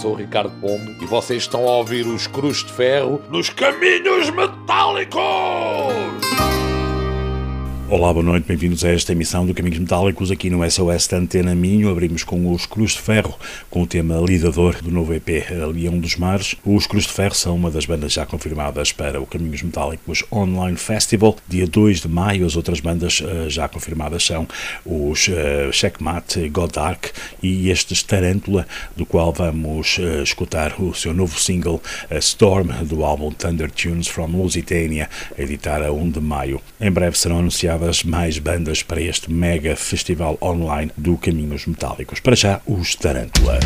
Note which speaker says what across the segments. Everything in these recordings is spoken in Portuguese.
Speaker 1: Sou o Ricardo Pombo e vocês estão a ouvir os Cruz de Ferro nos Caminhos Metálicos!
Speaker 2: Olá, boa noite, bem-vindos a esta emissão do Caminhos Metálicos aqui no SOS da Antena Minho. Abrimos com os Cruz de Ferro, com o tema lidador do novo EP Leão dos Mares. Os Cruz de Ferro são uma das bandas já confirmadas para o Caminhos Metálicos Online Festival, dia 2 de maio. As outras bandas uh, já confirmadas são os uh, Checkmate, Godark e estes Tarântula, do qual vamos uh, escutar o seu novo single Storm, do álbum Thunder Tunes from Lusitania, editar a 1 de maio. Em breve serão anunciados convidadas mais bandas para este mega festival online do Caminhos Metálicos. Para já, os Tarântula.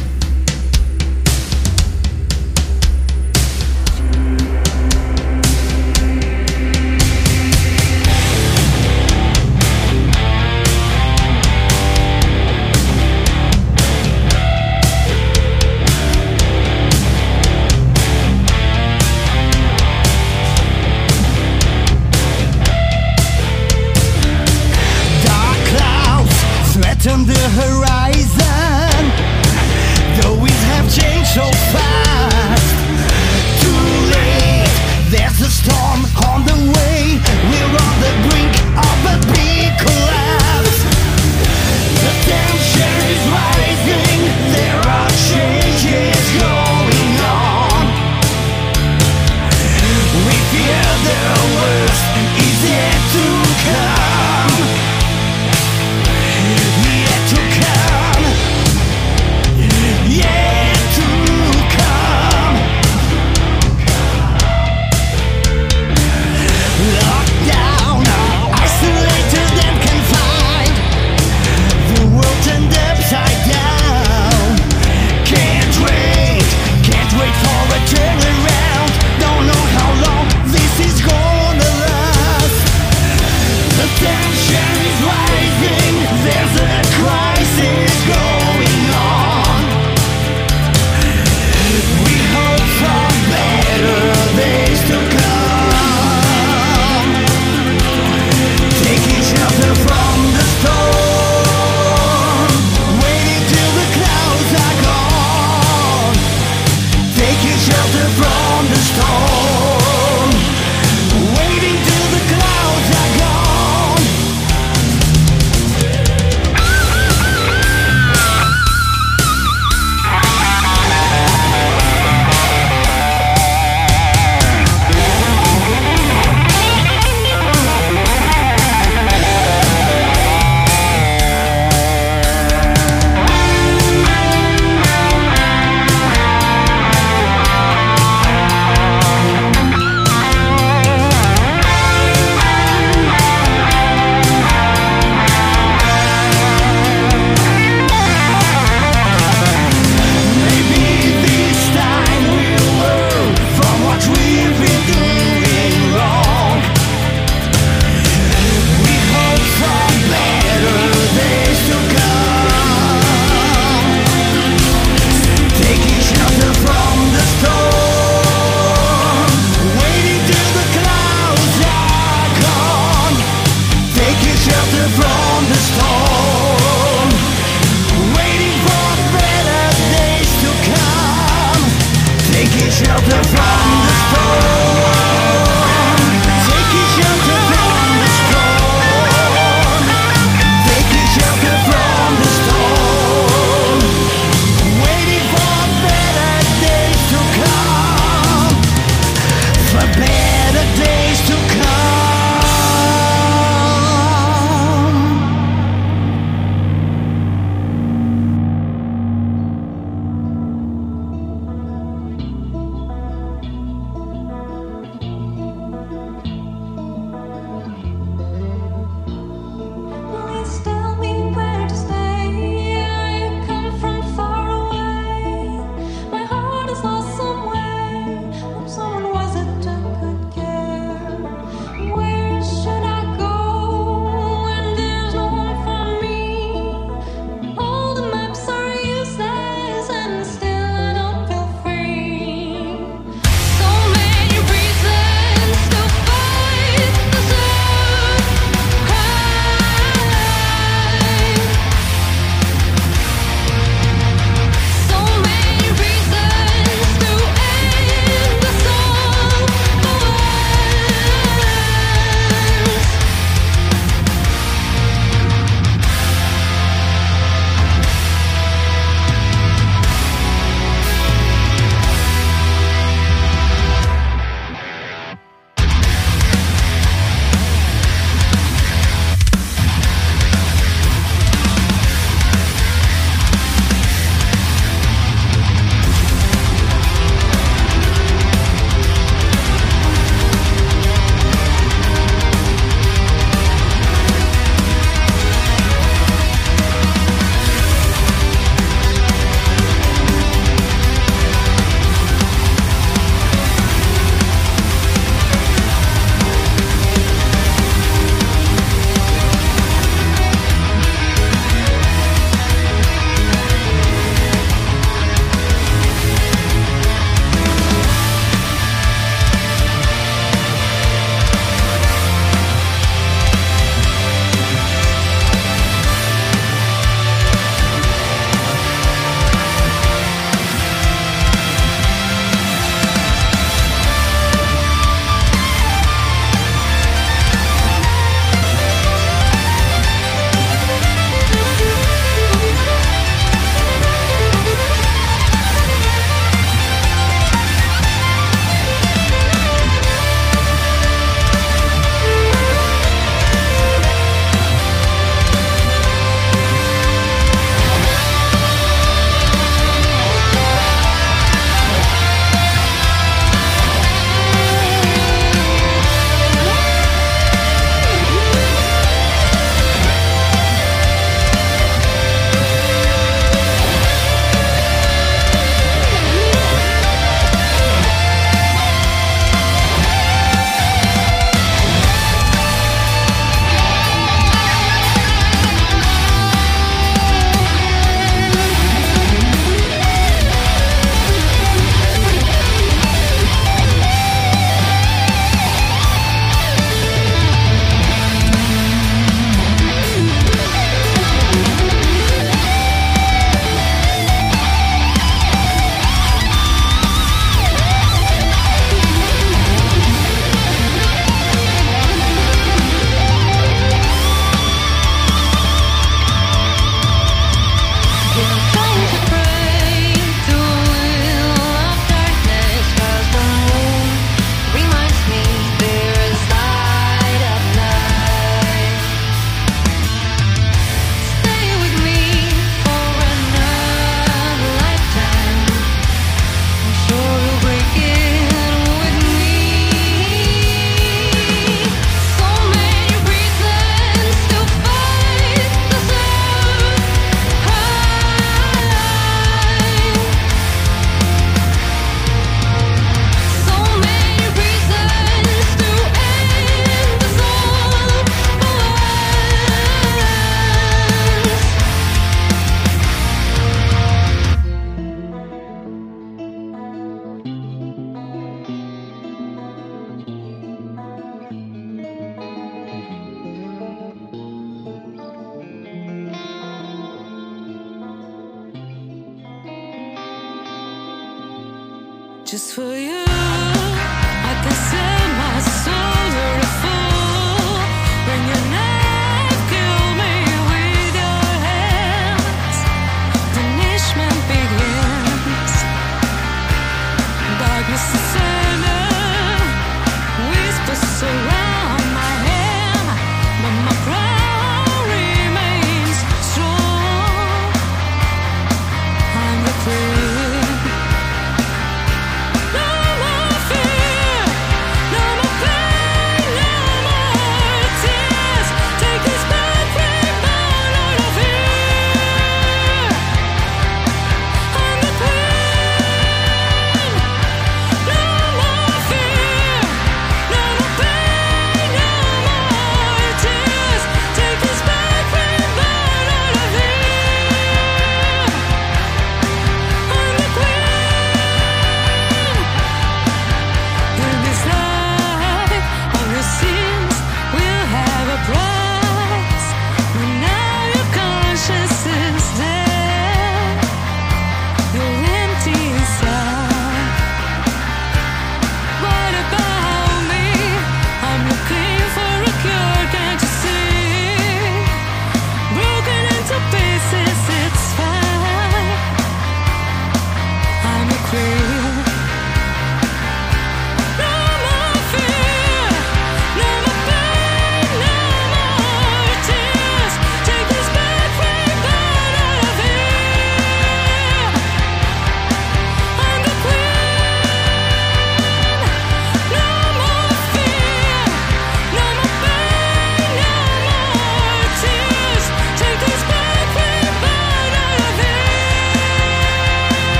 Speaker 3: just for you.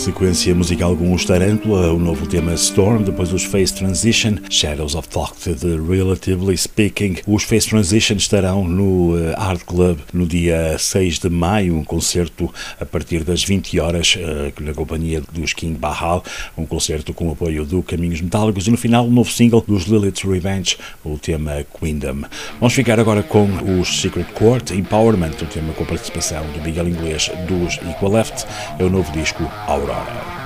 Speaker 2: Sequência musical com os Tarantula, o novo tema Storm, depois os Face Transition, Shadows of Thought de Relatively Speaking. Os Face Transition estarão no uh, Art Club no dia 6 de maio, um concerto a partir das 20 horas uh, na companhia dos King Bahal, um concerto com o apoio do Caminhos Metálicos e no final o novo single dos Lilith's Revenge, o tema Queendom. Vamos ficar agora com os Secret Court Empowerment, o tema com participação do Miguel Inglês dos Equal Left, é o novo disco Aurora. out.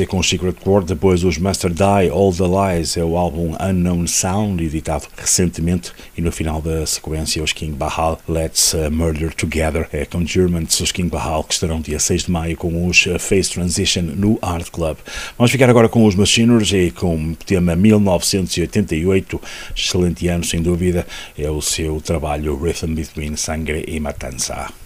Speaker 4: Sequência com Secret Chord, depois os Master Die, All the Lies, é o álbum Unknown Sound, editado recentemente, e no final da sequência os King Bahal, Let's uh, Murder Together, é com Germans, os King Bahal, que estarão dia 6 de maio com os uh, Face Transition no Art Club. Vamos ficar agora com os Machiners e com o tema 1988, excelente ano sem dúvida, é o seu trabalho Rhythm Between Sangre e Matanza.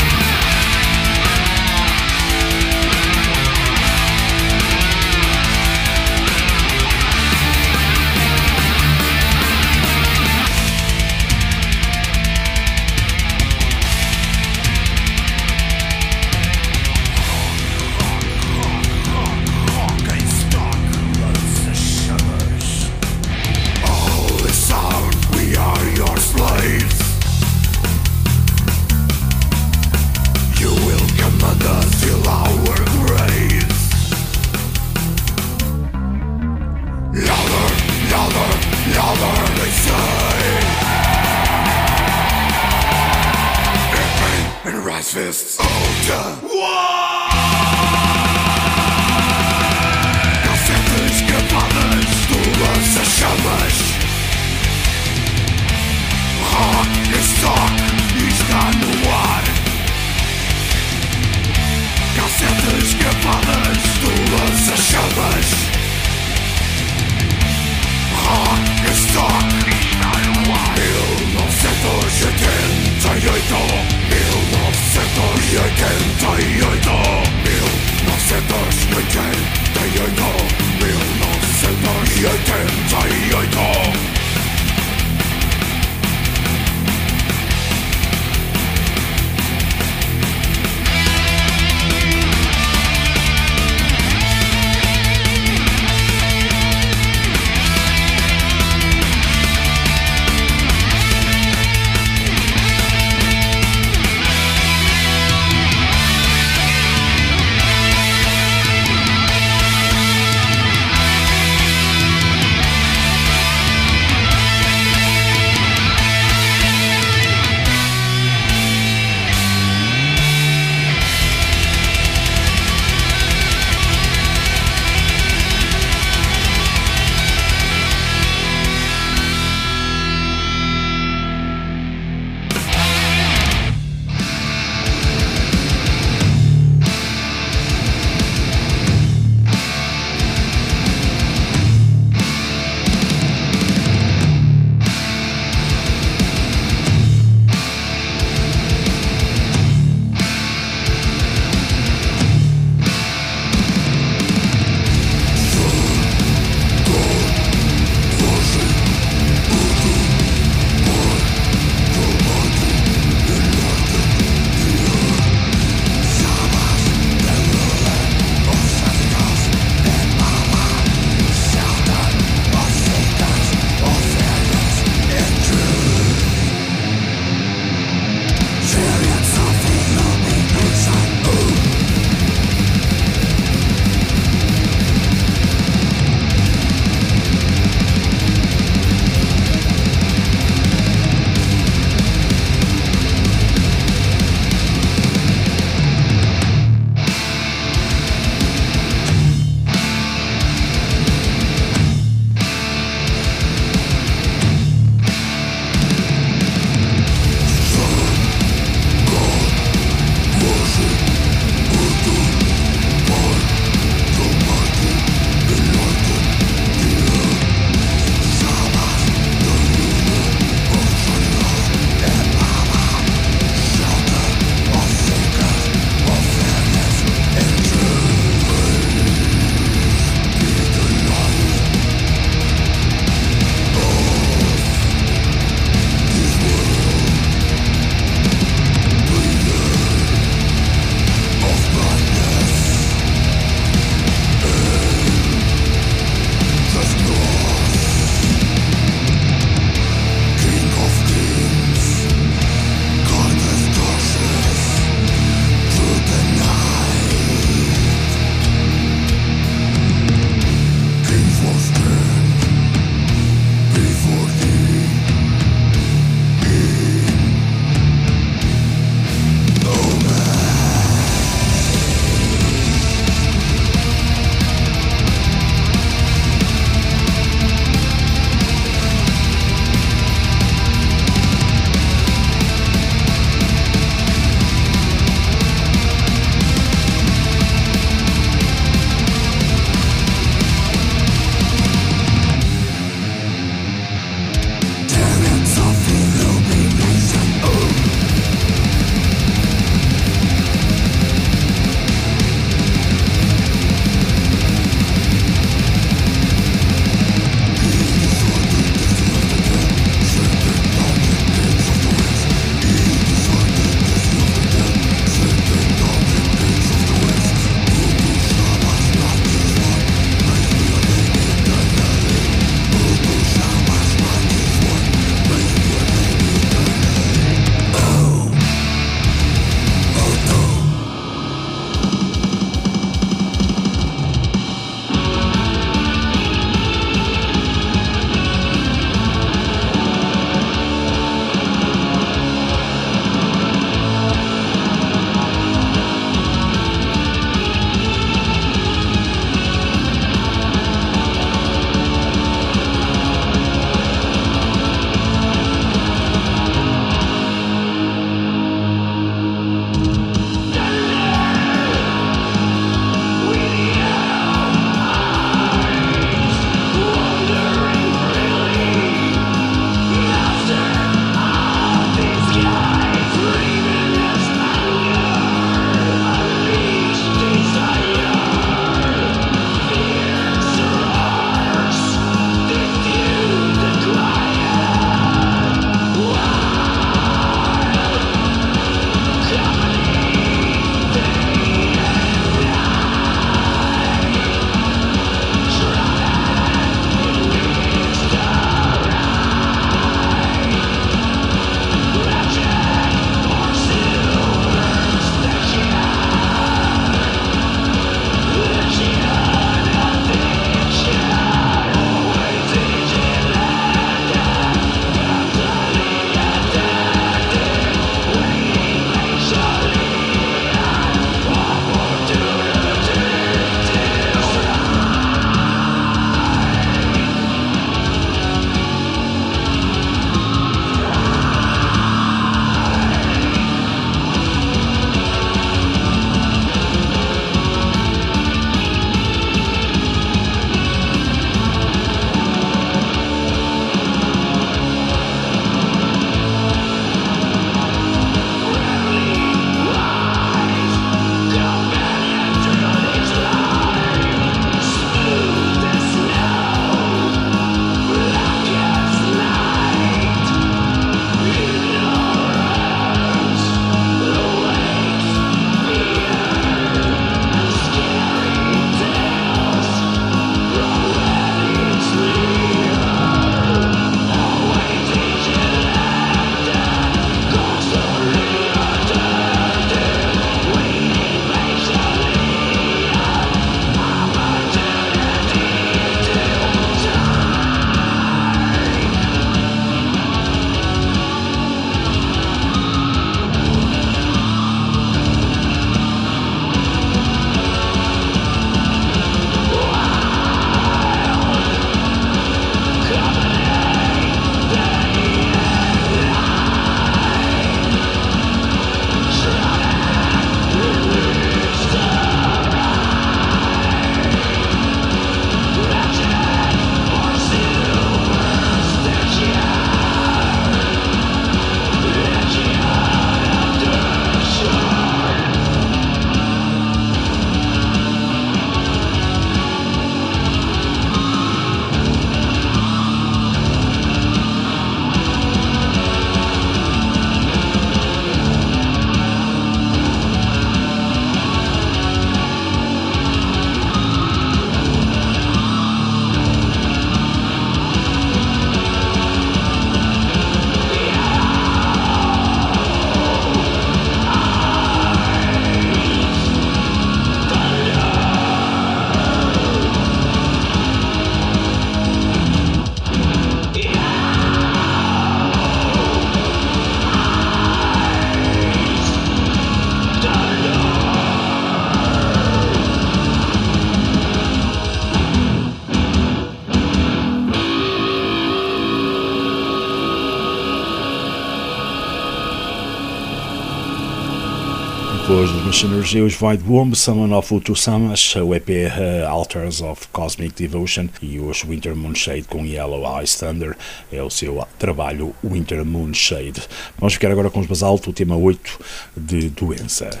Speaker 2: Dos Machinery, os Void Womb, Summon of Utusamas, o EP uh, Altars of Cosmic Devotion e os Winter Moonshade com Yellow Eyes Thunder é o seu trabalho Winter Moonshade. Vamos ficar agora com os Basalto, o tema 8 de Doença.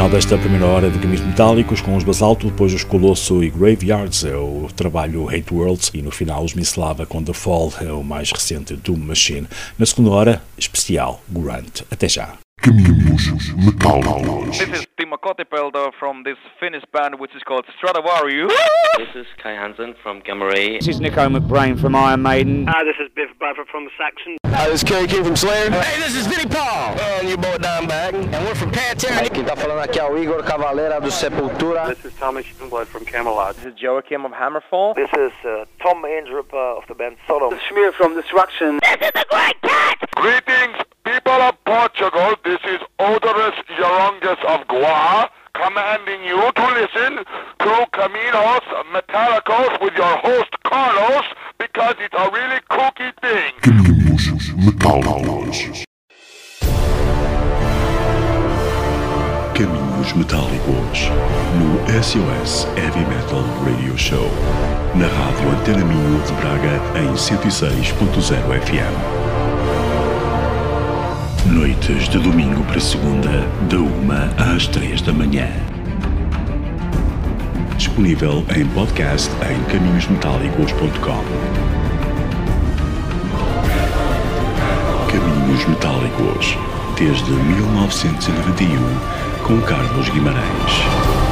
Speaker 5: Final desta primeira hora de Caminhos Metálicos com os Basalto, depois os Colosso e Graveyards, é o trabalho Hate Worlds e no final os Mislava com The Fall, é o mais recente Doom Machine. Na segunda hora, especial Grunt. Até já.
Speaker 2: Caminhos Metálicos.
Speaker 6: This is Timo Kotipelto from this Finnish band which is called Stradivari.
Speaker 7: This is Kai Hansen from Gamma Ray.
Speaker 8: This is Nico McBrain from Iron Maiden.
Speaker 9: Hi, this is Biff Bradford from Saxon.
Speaker 10: Hi, this is Kerry King from Slayer.
Speaker 11: Hey, this is Vinnie Paul.
Speaker 10: And your boy Dimebag.
Speaker 11: And we're from Pantera.
Speaker 10: Quem tá falando aqui é o Igor Cavaleira do Sepultura.
Speaker 9: This is Thomas Youngblood from Camelot.
Speaker 12: This is Joachim of Hammerfall.
Speaker 13: This is uh, Tom Andrup uh, of the band Sodom.
Speaker 9: This is Schmier from Destruction.
Speaker 14: This is the Great Cat!
Speaker 15: Greetings, people of Portugal. This is Odorous Yorongus of Goa, commanding you to listen to Caminos Metallicos with your host Carlos, because it's a really kooky thing.
Speaker 2: Caminhos Metálicos. Caminhos Metálicos no SOS Heavy Metal Radio Show na rádio Antena Minho de Braga em 106.0 FM. Noites de domingo para segunda, da uma às três da manhã. Disponível em podcast em caminhosmetálicos.com. Caminhos Metálicos, desde 1991, com Carlos Guimarães.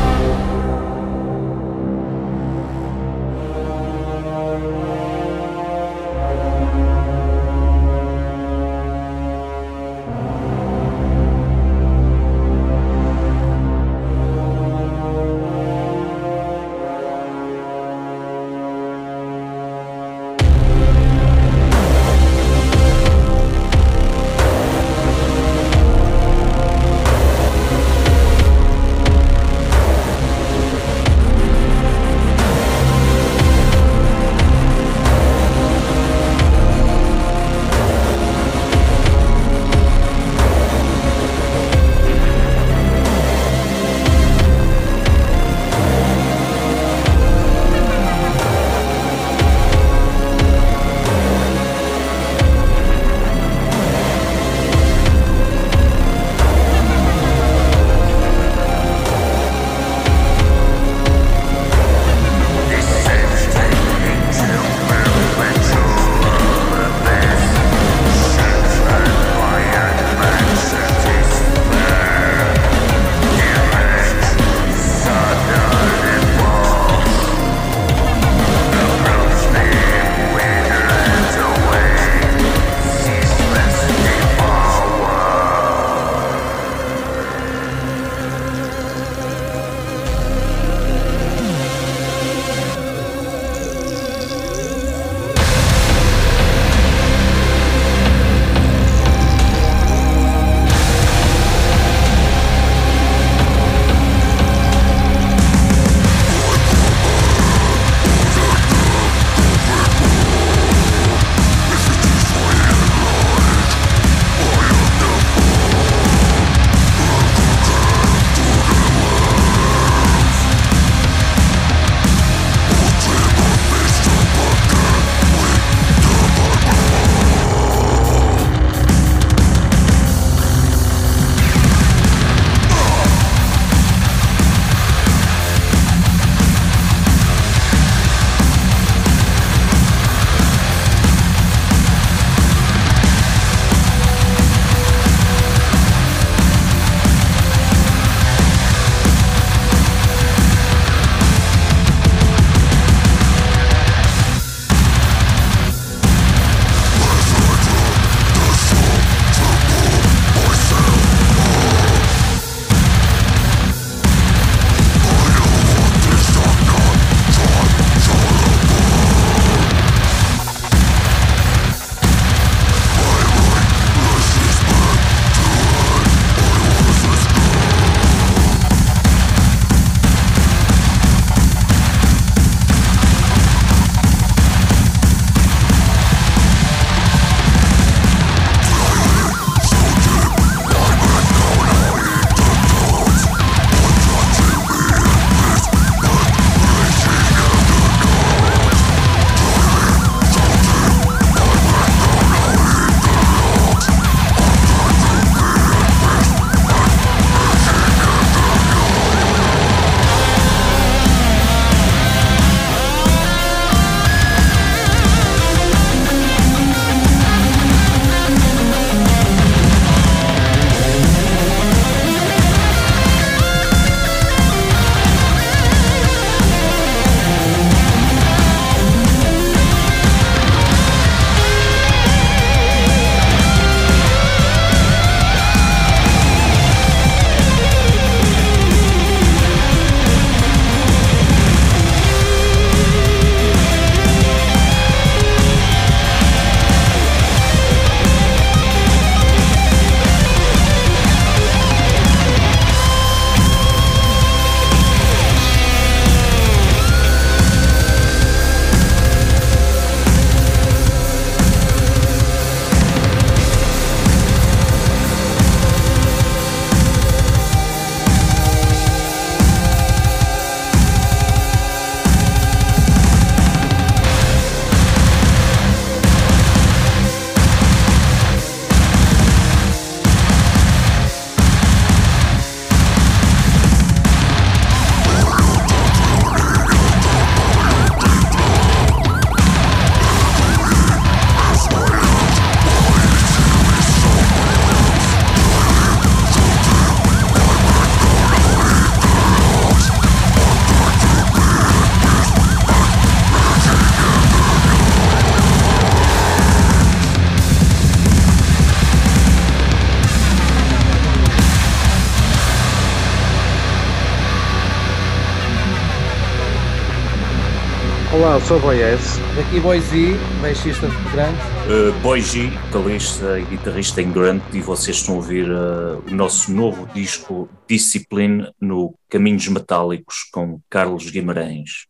Speaker 16: Eu sou Boyes.
Speaker 17: Daqui Boise, baixista de Grande.
Speaker 18: Uh, Boise, vocalista e guitarrista em Grande, e vocês estão a ouvir uh, o nosso novo disco Discipline no Caminhos Metálicos com Carlos Guimarães.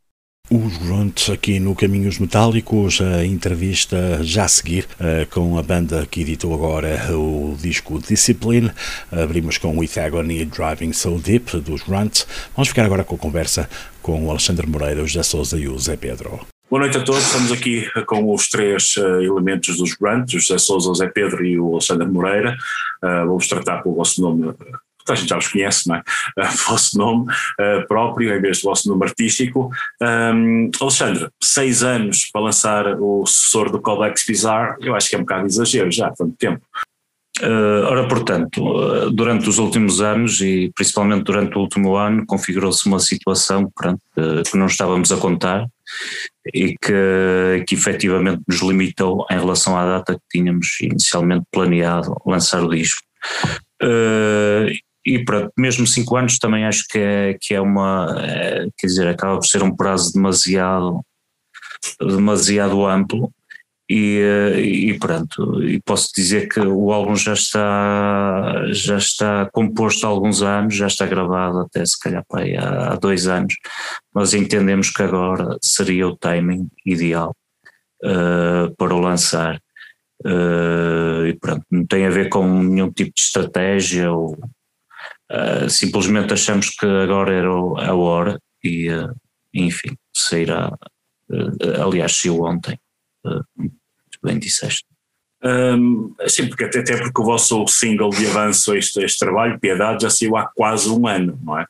Speaker 2: Os Grunts aqui no Caminhos Metálicos, a entrevista já a seguir uh, com a banda que editou agora o disco Discipline. Abrimos com With Agony Driving So Deep dos Grunts. Vamos ficar agora com a conversa com o Alexandre Moreira, o José Souza e o Zé Pedro.
Speaker 19: Boa noite a todos, estamos aqui com os três uh, elementos dos Grunts, o José Souza, o Zé Pedro e o Alexandre Moreira. Vamos tratar pelo vosso nome a gente já os conhece, não é? Vosso nome uh, próprio, em vez do vosso nome artístico. Um, Alexandre, seis anos para lançar o sucessor do Codex Bizarre, eu acho que é um bocado exagero já, tanto tempo.
Speaker 18: Uh, ora, portanto, uh, durante os últimos anos e principalmente durante o último ano, configurou-se uma situação pronto, uh, que não estávamos a contar e que, que efetivamente nos limitou em relação à data que tínhamos inicialmente planeado lançar o disco. E pronto, mesmo cinco anos também acho que é, que é uma, é, quer dizer, acaba por ser um prazo demasiado, demasiado amplo e, eh, e pronto, e posso dizer que o álbum já está, já está composto há alguns anos, já está gravado até se calhar aí, há, há dois anos, mas entendemos que agora seria o timing ideal uh, para o lançar. Uh, e pronto, não tem a ver com nenhum tipo de estratégia ou uh, simplesmente achamos que agora era a hora e enfim, sairá, aliás saiu ontem bem disseste.
Speaker 19: Um, sim, porque até, até porque o vosso single de avanço este, este trabalho, Piedade, já saiu há quase um ano, não é?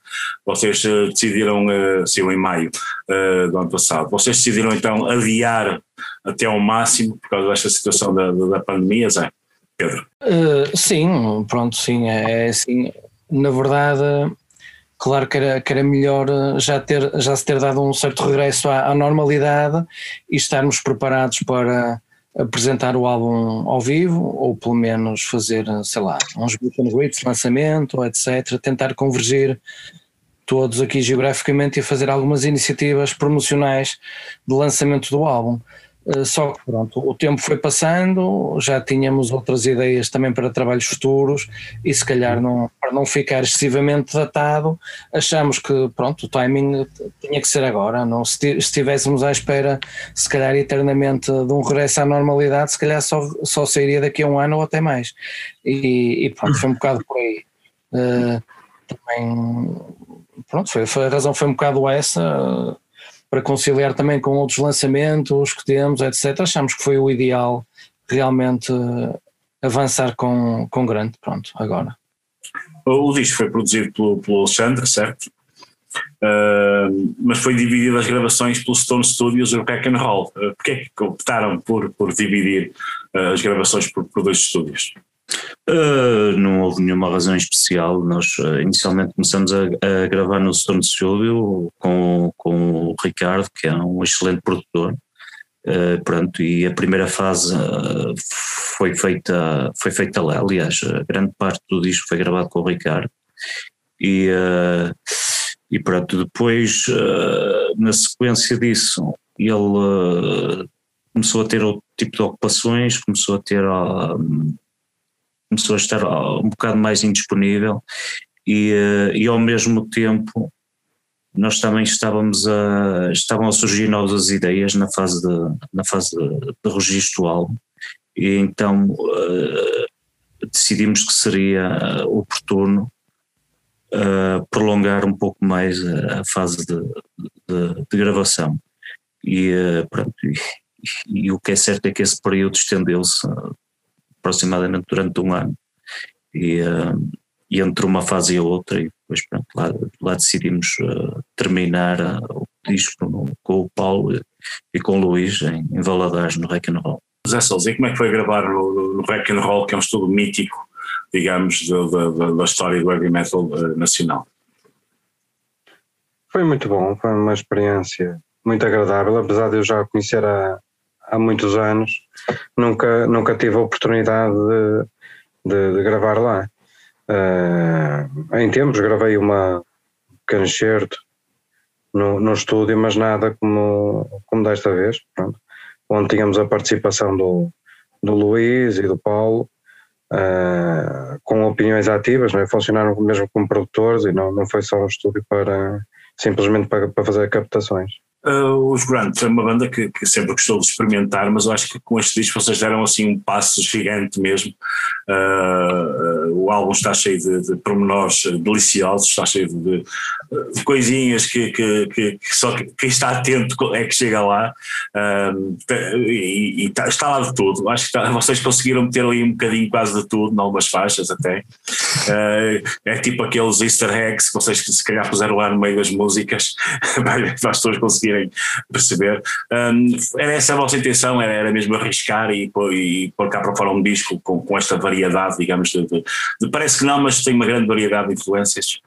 Speaker 19: Vocês uh, decidiram, uh, saiu em maio uh, do ano passado, vocês decidiram então adiar até ao máximo por causa desta situação da, da, da pandemia, Zé? Pedro?
Speaker 17: Uh, sim, pronto, sim, é, é assim, na verdade claro que era, que era melhor já, ter, já se ter dado um certo regresso à, à normalidade e estarmos preparados para apresentar o álbum ao vivo, ou pelo menos fazer, sei lá, uns meet and lançamento, etc. Tentar convergir todos aqui geograficamente e fazer algumas iniciativas promocionais de lançamento do álbum. Eh, só que pronto, o tempo foi passando, já tínhamos outras ideias também para trabalhos futuros e se calhar não, para não ficar excessivamente datado, achamos que pronto, o timing tinha que ser agora, não se estivéssemos à espera se calhar eternamente de um regresso à normalidade, se calhar só, só sairia daqui a um ano ou até mais. E, e pronto, foi um bocado por aí. Uh, também pronto, foi, foi, a razão foi um bocado essa. Uh, para conciliar também com outros lançamentos que temos, etc. Achamos que foi o ideal realmente eh, avançar com, com grande, pronto, agora.
Speaker 19: O disco foi produzido pelo, pelo Alexandre, certo? Uh, mas foi dividido as gravações pelo Stone Studios e o Rock and Roll. Uh, Porquê é que optaram por, por dividir uh, as gravações por, por dois estúdios?
Speaker 18: Uh, não houve nenhuma razão especial. Nós uh, inicialmente começamos a, a, gravar no Stone Studio com, com o Ricardo, que é um excelente produtor. Uh, pronto, e a primeira fase foi feita foi feita lá, aliás, grande parte do disco foi gravado com o Ricardo. E, e pronto, depois, na sequência disso, ele começou a ter outro tipo de ocupações, começou a ter começou a estar um bocado mais indisponível e, eh, e ao mesmo tempo nós também estávamos a, estavam a surgir novas ideias na fase de, na fase de, de registro álbum e então uh, decidimos que seria oportuno uh, prolongar um pouco mais a, a fase de, de, gravação. E, uh, pronto, e, e, o que é certo é que esse período estendeu-se aproximadamente durante um ano. E, uh, e entre uma fase e a outra, e depois pronto, lá, lá decidimos uh, terminar uh, o disco no, com o Paulo e com o Luís em, em Valadares, no Rock and Roll.
Speaker 19: Zé Sousa, e como é que foi gravar no, no Rock and Roll, que é um estudo mítico, digamos, da, da, da história do heavy metal nacional?
Speaker 16: Foi muito bom, foi uma experiência muito agradável, apesar de eu já conhecer há, há muitos anos, nunca, nunca tive a oportunidade de, de, de gravar lá. Uh, em tempos gravei uma concerto no, no estúdio, mas nada como, como desta vez, pronto, onde tínhamos a participação do, do Luís e do Paulo, uh, com opiniões ativas, não é? funcionaram mesmo como produtores e não, não foi só um estúdio para simplesmente para, para fazer captações.
Speaker 19: Uh, os Grant é uma banda que, que, sempre gostou de experimentar, mas eu acho que com este disco vocês deram assim um passo gigante mesmo. Uh, uh, o álbum está cheio de, de pormenores deliciosos, está cheio de, de coisinhas que, que, que, só quem está atento é que chega lá e, e está, está, lá de tudo. Acho que está, vocês conseguiram meter ali um bocadinho quase de tudo, em algumas faixas até. é tipo aqueles easter eggs que vocês se calhar puseram lá no meio das músicas para as pessoas conseguirem conseguirem perceber. Um, era essa a vossa intenção, era, era mesmo arriscar e, e pôr cá para fora um disco com, com esta variedade, digamos, de, de, de, parece que não, mas tem uma grande variedade de influências.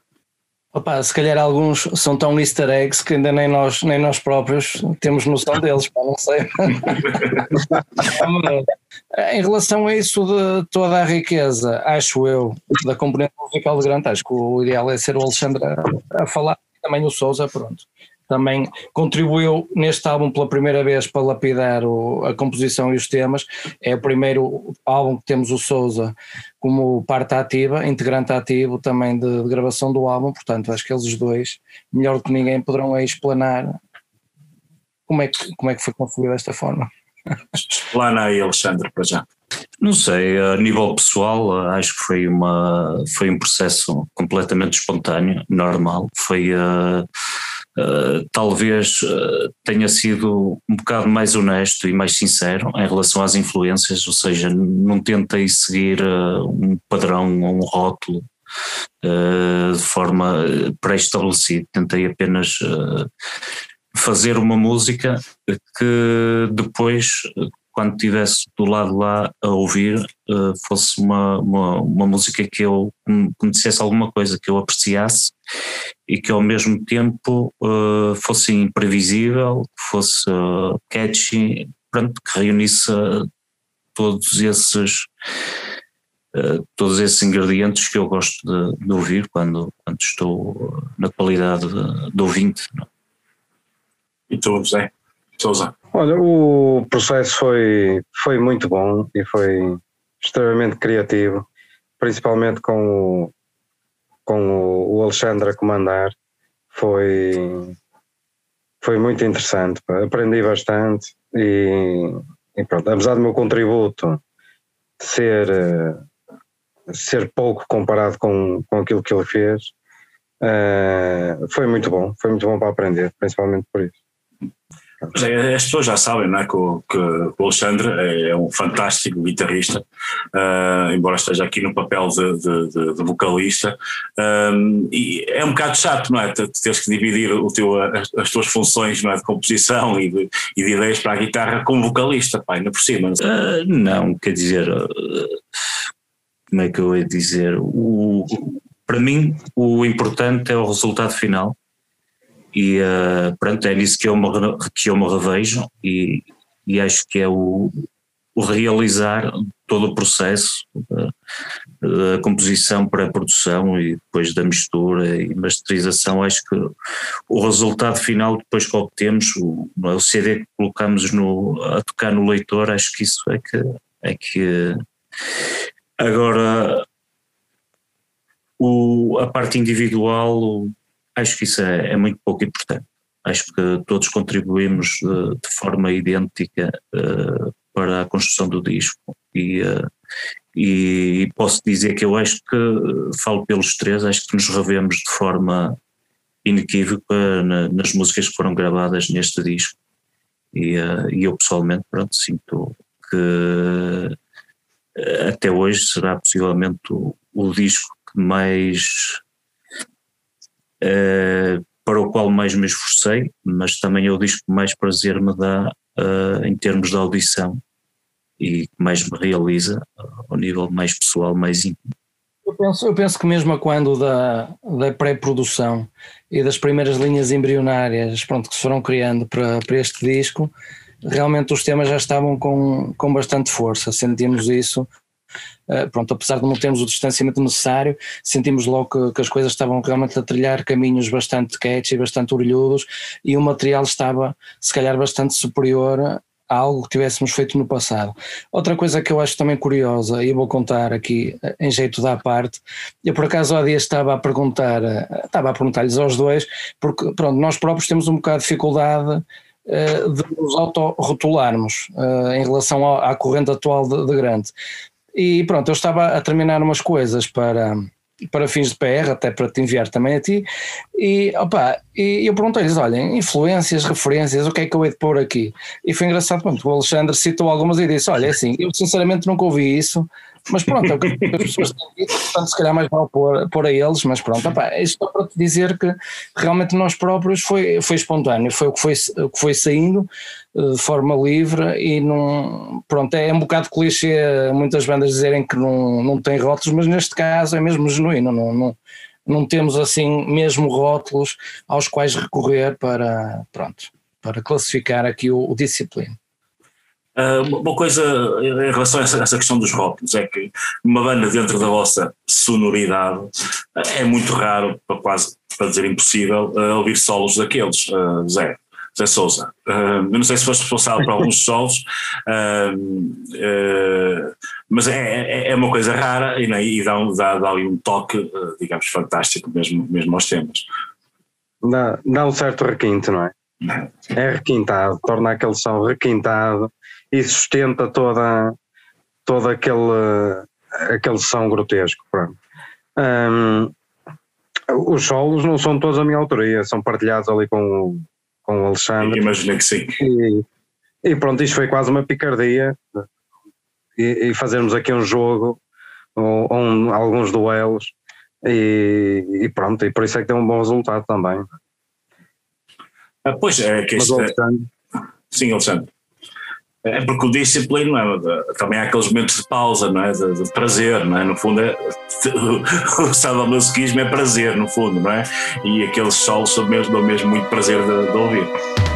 Speaker 17: Opa, se calhar alguns são tão easter eggs que ainda nem nós, nem nós próprios temos noção deles, pá, não sei. em relação a isso de toda a riqueza, acho eu, da componente musical de Grant, acho que o ideal é ser o Alexandre a, a falar, também o Souza, pronto também contribuiu neste álbum pela primeira vez para lapidar o, a composição e os temas. É o primeiro álbum que temos o Souza como parte ativa, integrante ativo também de, de gravação do álbum, portanto acho que eles dois, melhor do que ninguém, poderão aí explanar como é que, como é que foi construído desta forma.
Speaker 19: Explana aí Alexandre para já.
Speaker 18: Não sei, a nível pessoal, acho que foi, uma, foi um processo completamente espontâneo, normal. Foi uh, uh, talvez uh, tenha sido um bocado mais honesto e mais sincero em relação às influências, ou seja, não tentei seguir um padrão ou um rótulo de forma pré-estabelecida, tentei apenas fazer uma música que depois quando estivesse do lado lá a ouvir, uh, fosse uma, uma, uma, música que eu que me dissesse alguma coisa, que eu apreciasse e que ao mesmo tempo uh, fosse imprevisível, fosse uh, catchy, pronto, que reunisse todos esses todos esses ingredientes que eu gosto de, de ouvir quando, quando estou na qualidade de, de ouvinte. Não? É?
Speaker 19: E tu, José? Souza?
Speaker 16: Olha, o processo foi, foi muito bom e foi extremamente criativo, principalmente com o, com o Alexandre a comandar. Foi, foi muito interessante, aprendi bastante e, e, pronto, apesar do meu contributo ser, ser pouco comparado com, com aquilo que ele fez, uh, foi muito bom, foi muito bom para aprender, principalmente por isso.
Speaker 19: É, as pessoas já sabem não é, que, o, que o Alexandre é, é um fantástico guitarrista, uh, embora esteja aqui no papel de, de, de, de vocalista. Um, e é um bocado chato, não é? Teres que dividir o teu, as, as, tuas funções não é, de composição e de, e de ideias para a guitarra como vocalista, pá, ainda por cima.
Speaker 18: Não, uh, não quer dizer. Como é que eu ia dizer? O, para mim, o importante é o resultado final e uh, pronto, é nisso que eu me, que eu me revejo e, e acho que é o, o realizar todo o processo da, da composição para a produção e depois da mistura e masterização, acho que o resultado final depois que obtemos, o, o CD que colocamos no, a tocar no leitor, acho que isso é que, é que agora o, a parte individual acho que isso é, é muito pouco importante. Acho que todos contribuímos de, de forma idêntica uh, para a construção do disco e, uh, e posso dizer que eu acho que, falo pelos três, acho que nos revemos de forma inequívoca na, nas músicas que foram gravadas neste disco e, e eu pessoalmente pronto, sinto que até hoje será possivelmente o, o disco que mais uh, para o qual mais me esforcei, mas também é o disco que mais prazer me dá uh, em termos de audição e que mais me realiza ao nível mais pessoal, mais íntimo.
Speaker 17: Eu penso, eu penso que mesmo a quando da, da pré-produção e das primeiras linhas embrionárias pronto, que se foram criando para, para este disco, realmente os temas já estavam com, com bastante força, sentimos isso pronto, apesar de não termos o distanciamento necessário, sentimos logo que, que, as coisas estavam realmente a trilhar caminhos bastante catchy, bastante orelhudos e o material estava se calhar bastante superior a algo que tivéssemos feito no passado. Outra coisa que eu acho também curiosa, e vou contar aqui em jeito da parte, eu por acaso há dias estava a perguntar, estava a perguntar-lhes aos dois, porque pronto, nós próprios temos um bocado de dificuldade uh, de nos autorrotularmos uh, em relação à corrente atual de, de Grande. E pronto, eu estava a terminar umas coisas para para fins de PR, até para te enviar também a ti, e, opa, e eu perguntei-lhes, olhem, influências, referências, o que é que eu hei de pôr aqui? E foi engraçado, pronto, o Alexandre citou algumas e disse, olha, é assim, eu sinceramente nunca ouvi isso, mas pronto, é o que as pessoas têm dito, portanto se calhar mais vale pôr, pôr a eles, mas pronto, opa, isto é para te dizer que realmente nós próprios foi, foi espontâneo, foi o que foi, o que foi saindo, de forma livre e não. Pronto, é um bocado clichê muitas bandas dizerem que não, não tem rótulos, mas neste caso é mesmo genuíno, não, não, não temos assim mesmo rótulos aos quais recorrer para, pronto, para classificar aqui o, o.
Speaker 19: Uh, uma coisa em relação a essa, questão dos rótulos é que uma banda dentro da vossa sonoridade é muito raro, quase para dizer impossível, uh, ouvir solos daqueles, uh, Zé. Zé Souza. Uh, eu não sei se foste responsável por alguns solos, uh, mas é, é, é, uma coisa rara e, né, e dá, dá, dá ali um toque, digamos, fantástico mesmo, mesmo aos temas.
Speaker 16: Dá, dá um certo requinte, não é? É requintado, torna aquele som requintado e sustenta toda, todo aquele, aquele som grotesco. Um, os solos não são todos a minha autoria, são partilhados ali com com o Alexandre.
Speaker 19: Imaginei que sim.
Speaker 16: E, e, pronto, isto foi quase uma picardia. E, e fazermos aqui um jogo, ou, um, alguns duelos, e, e, pronto, e por isso é que deu um bom resultado também.
Speaker 19: Ah, pois é, que isto, é... Sim, Alexandre. É porque o disciplina é? também há aqueles momentos de pausa, não é? De, de prazer, não é? No fundo, é, o sadomasoquismo é prazer, no fundo, não é? E aqueles solos são mesmo, dão mesmo muito prazer de, de ouvir.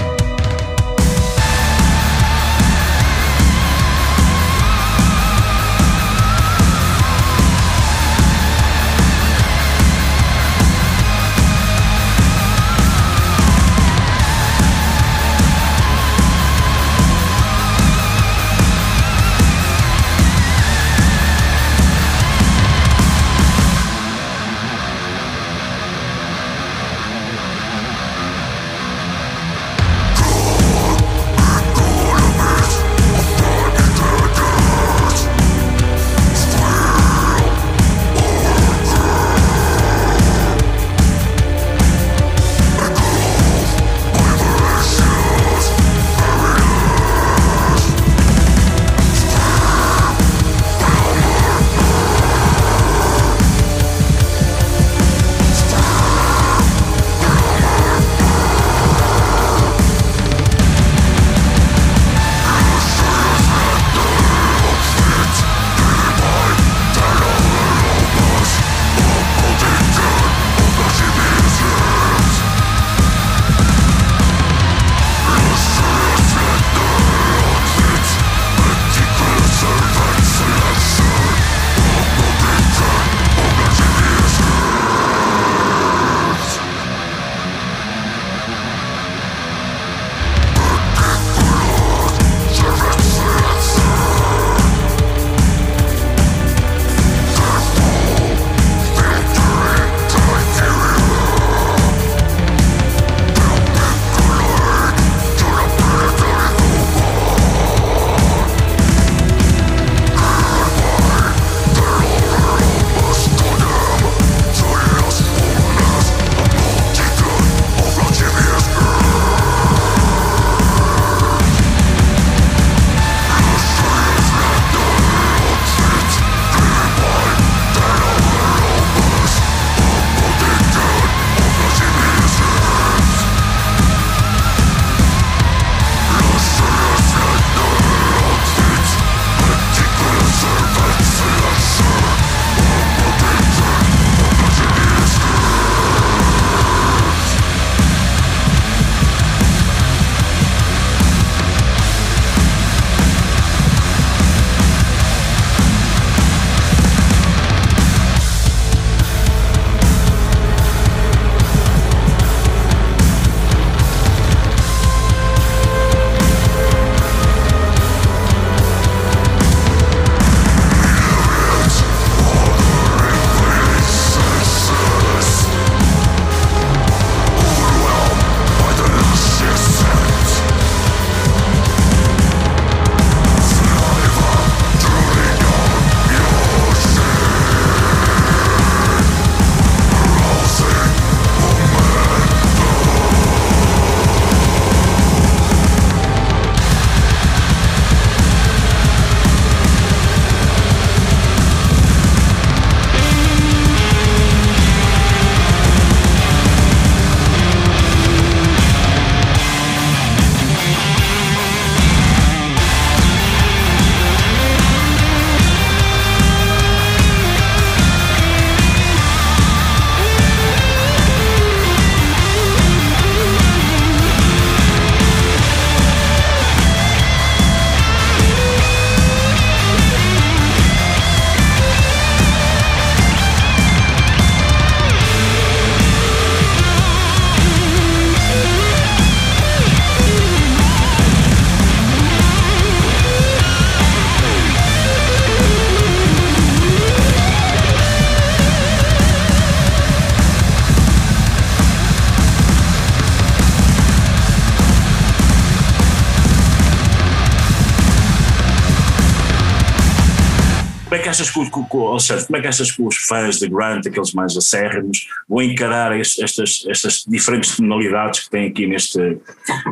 Speaker 19: Que, Alexandre, como é que achas que os fãs de Grant, aqueles mais acérrimos, vão encarar estas, estas diferentes tonalidades que tem aqui neste,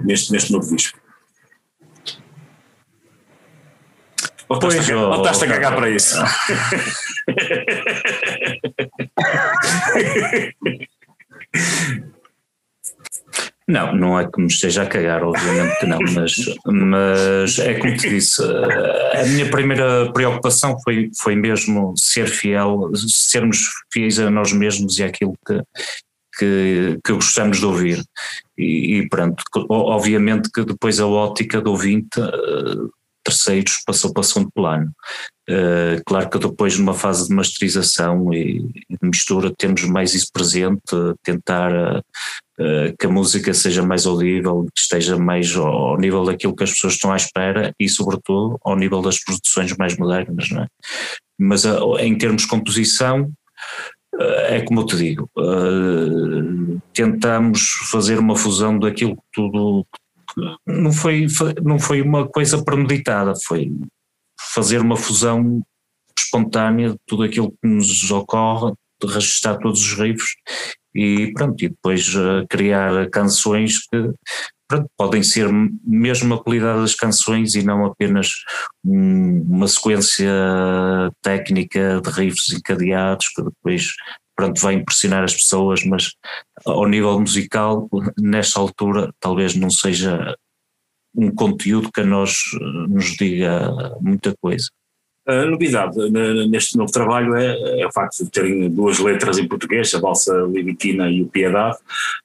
Speaker 19: neste, neste novo disco? Ou estás-te a, ou estás a cagar para isso?
Speaker 18: Não, não é que me esteja a cagar, obviamente que não, mas, mas é como te disse, a minha primeira preocupação foi, foi mesmo ser fiel, sermos fiéis a nós mesmos e àquilo que, que, que gostamos de ouvir. E, e pronto, obviamente que depois a ótica do ouvinte terceiros passou para segundo plano. Uh, claro que depois numa fase de masterização e, de mistura temos mais isso presente, tentar uh, que a música seja mais audível, que esteja mais ao, ao, nível daquilo que as pessoas estão à espera e sobretudo ao nível das produções mais modernas, é? Mas uh, em termos de composição é como eu te digo, tentamos fazer uma fusão daquilo que tudo não foi, não foi uma coisa premeditada, foi fazer uma fusão espontânea de tudo aquilo que nos ocorre, de registrar todos os riffs e pronto, e depois uh, criar canções que pronto, podem ser mesmo a qualidade das canções e não apenas um, uma sequência técnica de riffs encadeados que depois pronto, vai impressionar as pessoas, mas ao nível musical, nesta altura, talvez não seja um conteúdo que a nós eh, nos diga muita coisa.
Speaker 19: A novidade neste novo trabalho é, é, o facto de terem duas letras em português, a Valsa Libitina e o Piedade.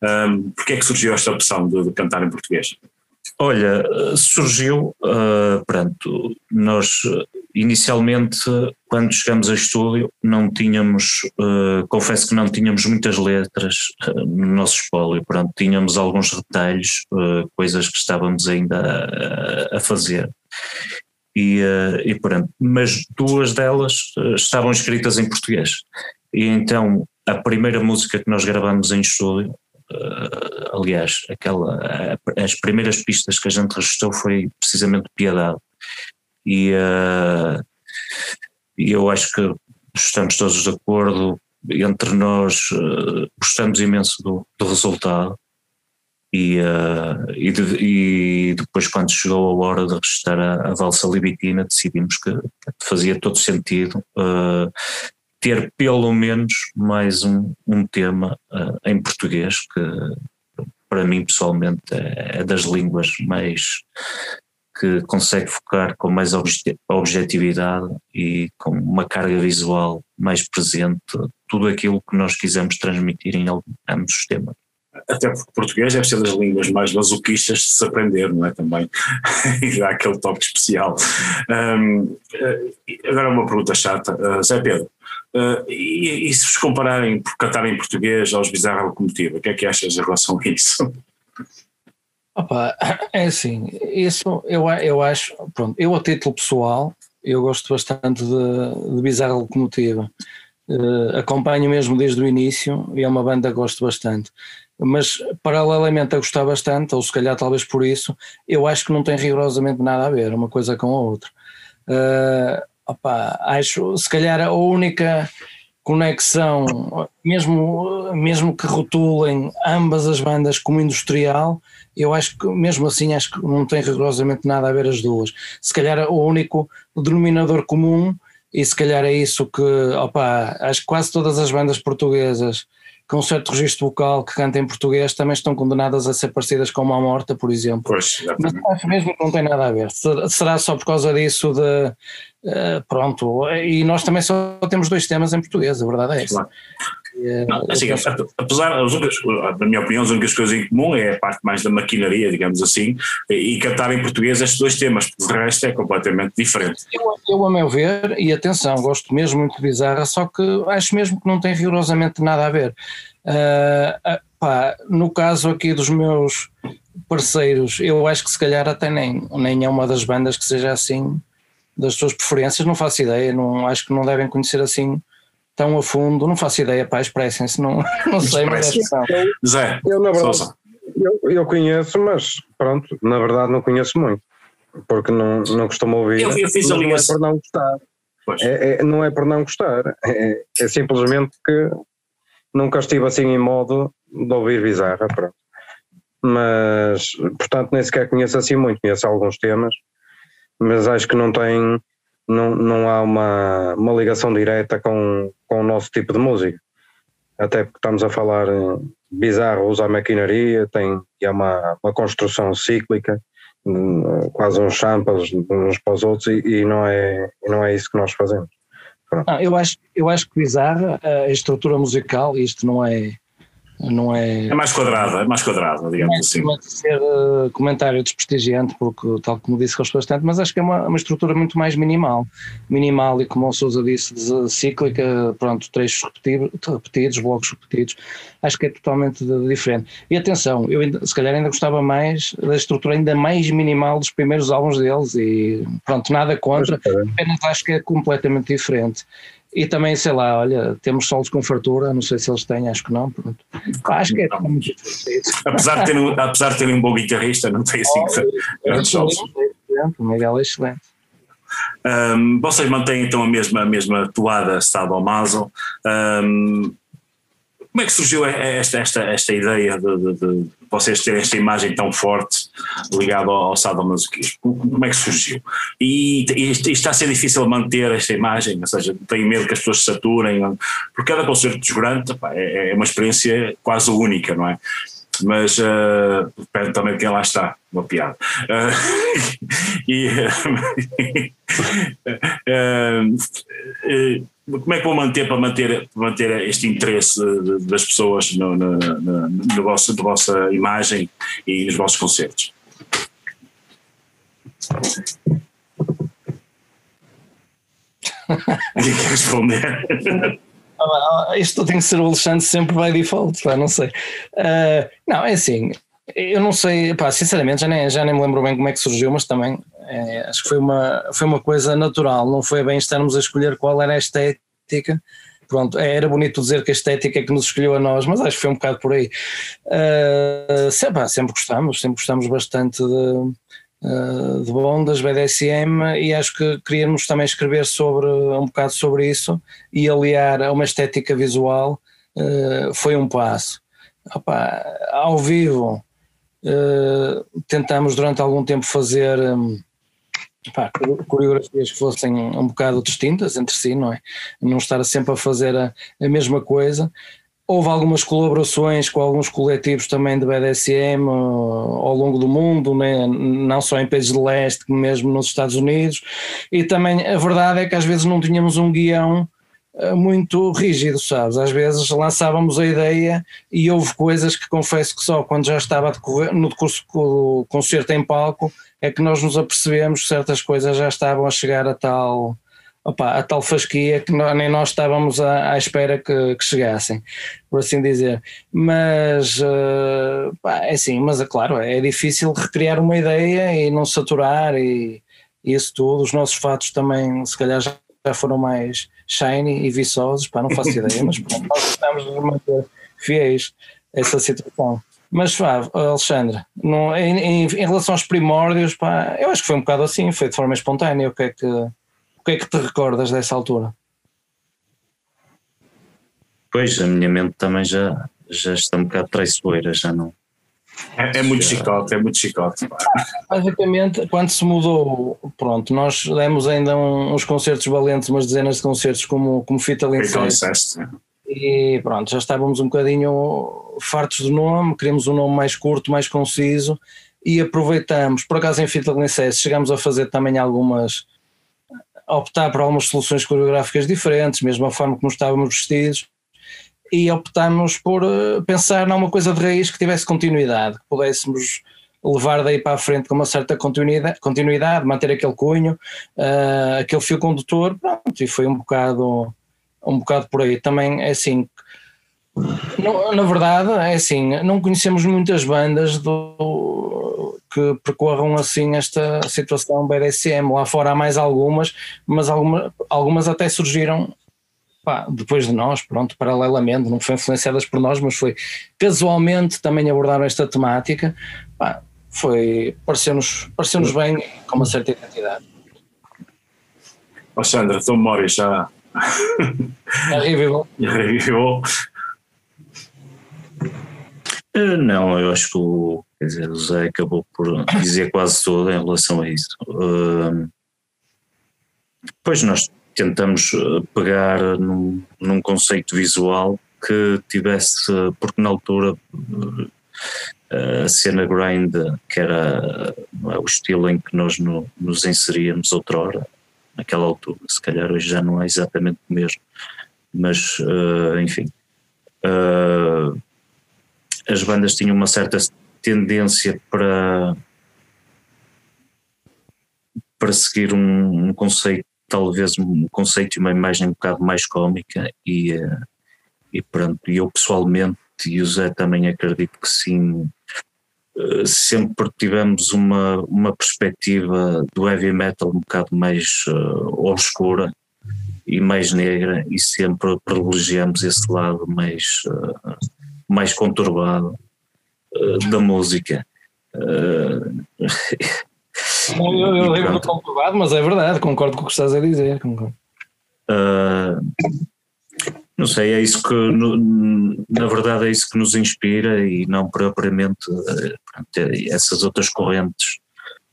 Speaker 19: Um, Porquê é que surgiu esta opção de, de cantar em português?
Speaker 18: Olha, surgiu, uh, pronto, nós inicialmente quando chegamos a estúdio não tínhamos, uh, confesso que não tínhamos muitas letras uh, no nosso espólio, pronto, tínhamos alguns retalhos, coisas que estávamos ainda a, a fazer. E, e pronto, mas duas delas estavam escritas em português. E então a primeira música que nós gravamos em estúdio aliás, aquela, as primeiras pistas que a gente registrou foi precisamente Piedade. E, uh, eu acho que estamos todos de acordo, entre nós uh, gostamos imenso do, do resultado. E, uh, e, de, e, depois, quando chegou a hora de registrar a, a valsa libitina, decidimos que fazia todo sentido ter pelo menos mais um, um tema uh, em português, que para mim pessoalmente é, é das línguas mais que consegue focar com mais objetividade e com uma carga visual mais presente tudo aquilo que nós quisemos transmitir em ambos os temas.
Speaker 19: Até porque português deve ser das línguas mais masoquistas de se aprender, não é? Também. dá aquele toque especial. Um, eh, agora uma pergunta chata. Uh, Zé Pedro, Uh, e, e, se vos compararem por cantar em português aos Bizarra Locomotiva, o que é que achas em relação a isso?
Speaker 17: Opa, é assim, isso eu, eu acho, pronto, eu a título pessoal, eu gosto bastante de, de Bizarra Locomotiva. Uh, acompanho mesmo desde o início e é uma banda que gosto bastante. Mas paralelamente a gostar bastante, ou se calhar talvez por isso, eu acho que não tem rigorosamente nada a ver uma coisa com a outra. Uh, opa, acho se calhar a única conexão, mesmo, mesmo que rotulem ambas as bandas como industrial, eu acho que mesmo assim acho que não tem rigorosamente nada a ver as duas. Se calhar o único denominador comum, e se calhar é isso que, opa, acho que quase todas as bandas portuguesas com certo registro vocal que canta em português também estão condenadas a ser parecidas com uma morta, por exemplo.
Speaker 19: Pois,
Speaker 17: Mas acho mesmo que não tem nada a ver. Será só por causa disso de. Uh, pronto, e nós também só temos dois temas em português, a verdade é essa. Claro.
Speaker 19: Não, assim, apesar, únicas, na minha opinião, as únicas coisas em comum é a parte mais da maquinaria, digamos assim, e cantar em português estes dois temas, porque o resto é completamente diferente.
Speaker 17: Eu, eu, a meu ver, e atenção, gosto mesmo muito de Bizarra, só que acho mesmo que não tem rigorosamente nada a ver. Uh, pá, no caso aqui dos meus parceiros, eu acho que se calhar até nem, nem é uma das bandas que seja assim das suas preferências, não faço ideia, não, acho que não devem conhecer assim tão a fundo, não faço ideia, pá, expressem-se, não, não sei, mas
Speaker 19: é Zé,
Speaker 16: eu, na verdade, eu, eu conheço, mas pronto, na verdade não conheço muito, porque não, não costumo ouvir.
Speaker 19: Eu, eu fiz a ligação.
Speaker 16: Por não gostar. É, é, não é por não gostar, é, é, simplesmente que nunca estive assim em modo de ouvir bizarra, pronto. Mas, portanto, nem sequer conheço assim muito, conheço alguns temas, mas acho que não tem, não, não há uma, uma ligação direta com, com o nosso tipo de música. Até porque estamos a falar bizarro, usa maquinaria, tem é uma, uma construção cíclica, quase uns champas uns para os outros e, e, não, é, e não é isso que nós fazemos.
Speaker 17: Ah, eu, acho, eu acho que bizarra a estrutura musical, isto não é não é.
Speaker 19: É mais quadrada, é mais quadrada, digamos
Speaker 17: é,
Speaker 19: assim.
Speaker 17: Pode ser uh, comentário desprestigiante, porque, tal como disse, gosto bastante, mas acho que é uma, uma estrutura muito mais minimal. Minimal e, como o Sousa disse, cíclica, pronto, trechos repetidos, repetidos, blocos repetidos. Acho que é totalmente diferente. E atenção, eu ainda, se calhar ainda gostava mais da estrutura ainda mais minimal dos primeiros álbuns deles, e pronto, nada contra, apenas acho que é completamente diferente. E também, sei lá, olha, temos solos com fartura, não sei se eles têm, acho que não. Pronto. Acho que é muito
Speaker 19: apesar, de ter um, apesar de ter um bom guitarrista, não tem assim
Speaker 17: oh, grandes solos. O Miguel é excelente.
Speaker 19: Um, vocês mantêm então a mesma, a mesma toada Maso. Um, como é que surgiu esta, esta, esta ideia de, de, de vocês terem esta imagem tão forte ligada ao, ao sadomasoquismo? Como é que surgiu? E, e, e, está a ser difícil manter esta imagem, ou seja, tenho medo que as pessoas se saturem, porque cada concerto desgrante é, é uma experiência quase única, não é? mas uh, depende também de quem lá está, uma piada. Uh, e, uh, como é que vou manter para manter, manter este interesse das pessoas no, no, no, no vosso, na vossa imagem e nos vossos concertos? Ninguém quer responder.
Speaker 17: Ah, isto tem que ser o Alexandre sempre by default, pá, não sei. Uh, não, é assim, eu não sei, pá, sinceramente já nem, já nem me lembro bem como é que surgiu, mas também é, acho que foi uma, foi uma coisa natural, não foi bem estarmos a escolher qual era a estética. Pronto, é, era bonito dizer que a estética é que nos escolheu a nós, mas acho que foi um bocado por aí. Uh, sempre, sempre gostamos, sempre gostamos bastante de, uh, de Bondas, BDSM, e acho que queríamos também escrever sobre, um bocado sobre isso e aliar a uma estética visual uh, foi um passo. Opa, ao vivo uh, tentamos durante algum tempo fazer um, pá, coreografias que fossem um bocado distintas entre si, não é? Não estar sempre a fazer a, a mesma coisa. Houve algumas colaborações com alguns coletivos também de BDSM uh, ao longo do mundo, né? não só em países de leste, como mesmo nos Estados Unidos. E também a verdade é que às vezes não tínhamos um guião muito rígido, sabes? Às vezes lançávamos a ideia e houve coisas que confesso que só quando já estava no curso do concerto em palco é que nós nos apercebemos que certas coisas já estavam a chegar a tal opa, a tal fasquia que nem nós estávamos à, à espera que, que, chegassem, por assim dizer. Mas uh, pá, é assim, mas é claro, é difícil recriar uma ideia e não saturar e, e isso tudo. Os nossos fatos também, se calhar, já, já foram mais shiny e viçosos, pá, não faço ideia, mas pronto, nós estamos de manter fiéis a essa situação. Mas, pá, Alexandre, no, em, em, em, relação aos primórdios, pá, eu acho que foi um bocado assim, foi de forma espontânea. O que é que, o que é que te recordas dessa altura?
Speaker 18: Pois, a minha mente também já, já está um bocado traiçoeira, já não.
Speaker 19: É, é muito chicote, é muito chicote.
Speaker 17: Basicamente, quando se mudou, pronto, nós demos ainda um, uns concertos valentes, umas dezenas de concertos como, como Fita Linceste. E pronto, já estávamos um bocadinho fartos do nome, queríamos um nome mais curto, mais conciso e aproveitamos, por acaso em Fita Linceste chegámos a fazer também algumas optar por algumas soluções coreográficas diferentes, mesmo a forma como estávamos vestidos, e optámos por eh, pensar numa coisa de raiz que tivesse continuidade, que pudéssemos levar daí para a frente com uma certa continuidade, continuidade manter aquele cunho, uh, aquele fio condutor, pronto, e foi um bocado, um bocado por aí. Também é assim, na verdade, é assim, não conhecemos muitas bandas do, que percorram assim esta situação BDSM. Lá fora há mais algumas, mas alguma, algumas até surgiram pá, depois de nós, pronto, paralelamente, não foi influenciadas por nós, mas foi casualmente também abordaram esta temática. Pá, foi, pareceu-nos pareceu bem com uma certa identidade.
Speaker 19: Ó Sandra, a tua memória já.
Speaker 17: Já revivou.
Speaker 19: Já revivou.
Speaker 18: Eh, Não, eu acho que o, quer dizer, o Zé acabou por dizer quase tudo em relação a isso. Eh, Pois nós tentamos eh, pegar num, num conceito visual que tivesse, porque na altura eh, a cena grind, que era o estilo em que nós no- nos inseríamos outrora, naquela altura, se calhar hoje já não é exatamente o mesmo, mas eh, enfim. eh, as bandas tinham uma certa tendência para para seguir um, um conceito talvez um conceito e uma imagem um bocado mais cómica e eh, e pronto eu pessoalmente e o Zé também acredito que sim eh, sempre tivemos uma uma perspectiva do heavy metal um bocado mais eh, obscura e mais negra e sempre privilegiamos esse lado mais eh, mais conturbado eh, da música.
Speaker 17: Eu, eu, lembro
Speaker 18: pronto.
Speaker 17: comprovado, mas é verdade, concordo com o que estás a dizer.
Speaker 18: Uh, não sei, é isso que, no- na verdade, é isso que nos inspira e não propriamente uh, é essas outras correntes.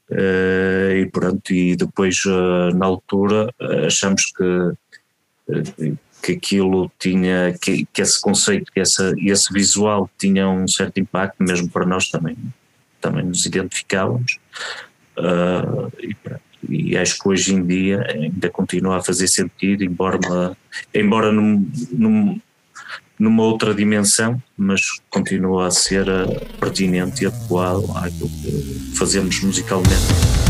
Speaker 18: Uh, e pronto, e depois, uh, na altura, achamos que, que aquilo tinha, que, que esse conceito, que essa, esse visual tinha um certo impacto, mesmo para nós também, também nos identificávamos. Uh, e, e acho que hoje em dia ainda continua a fazer sentido, embora, embora num, num- numa outra dimensão, mas continua a ser uh, pertinente e adequado àquilo que fazemos musicalmente.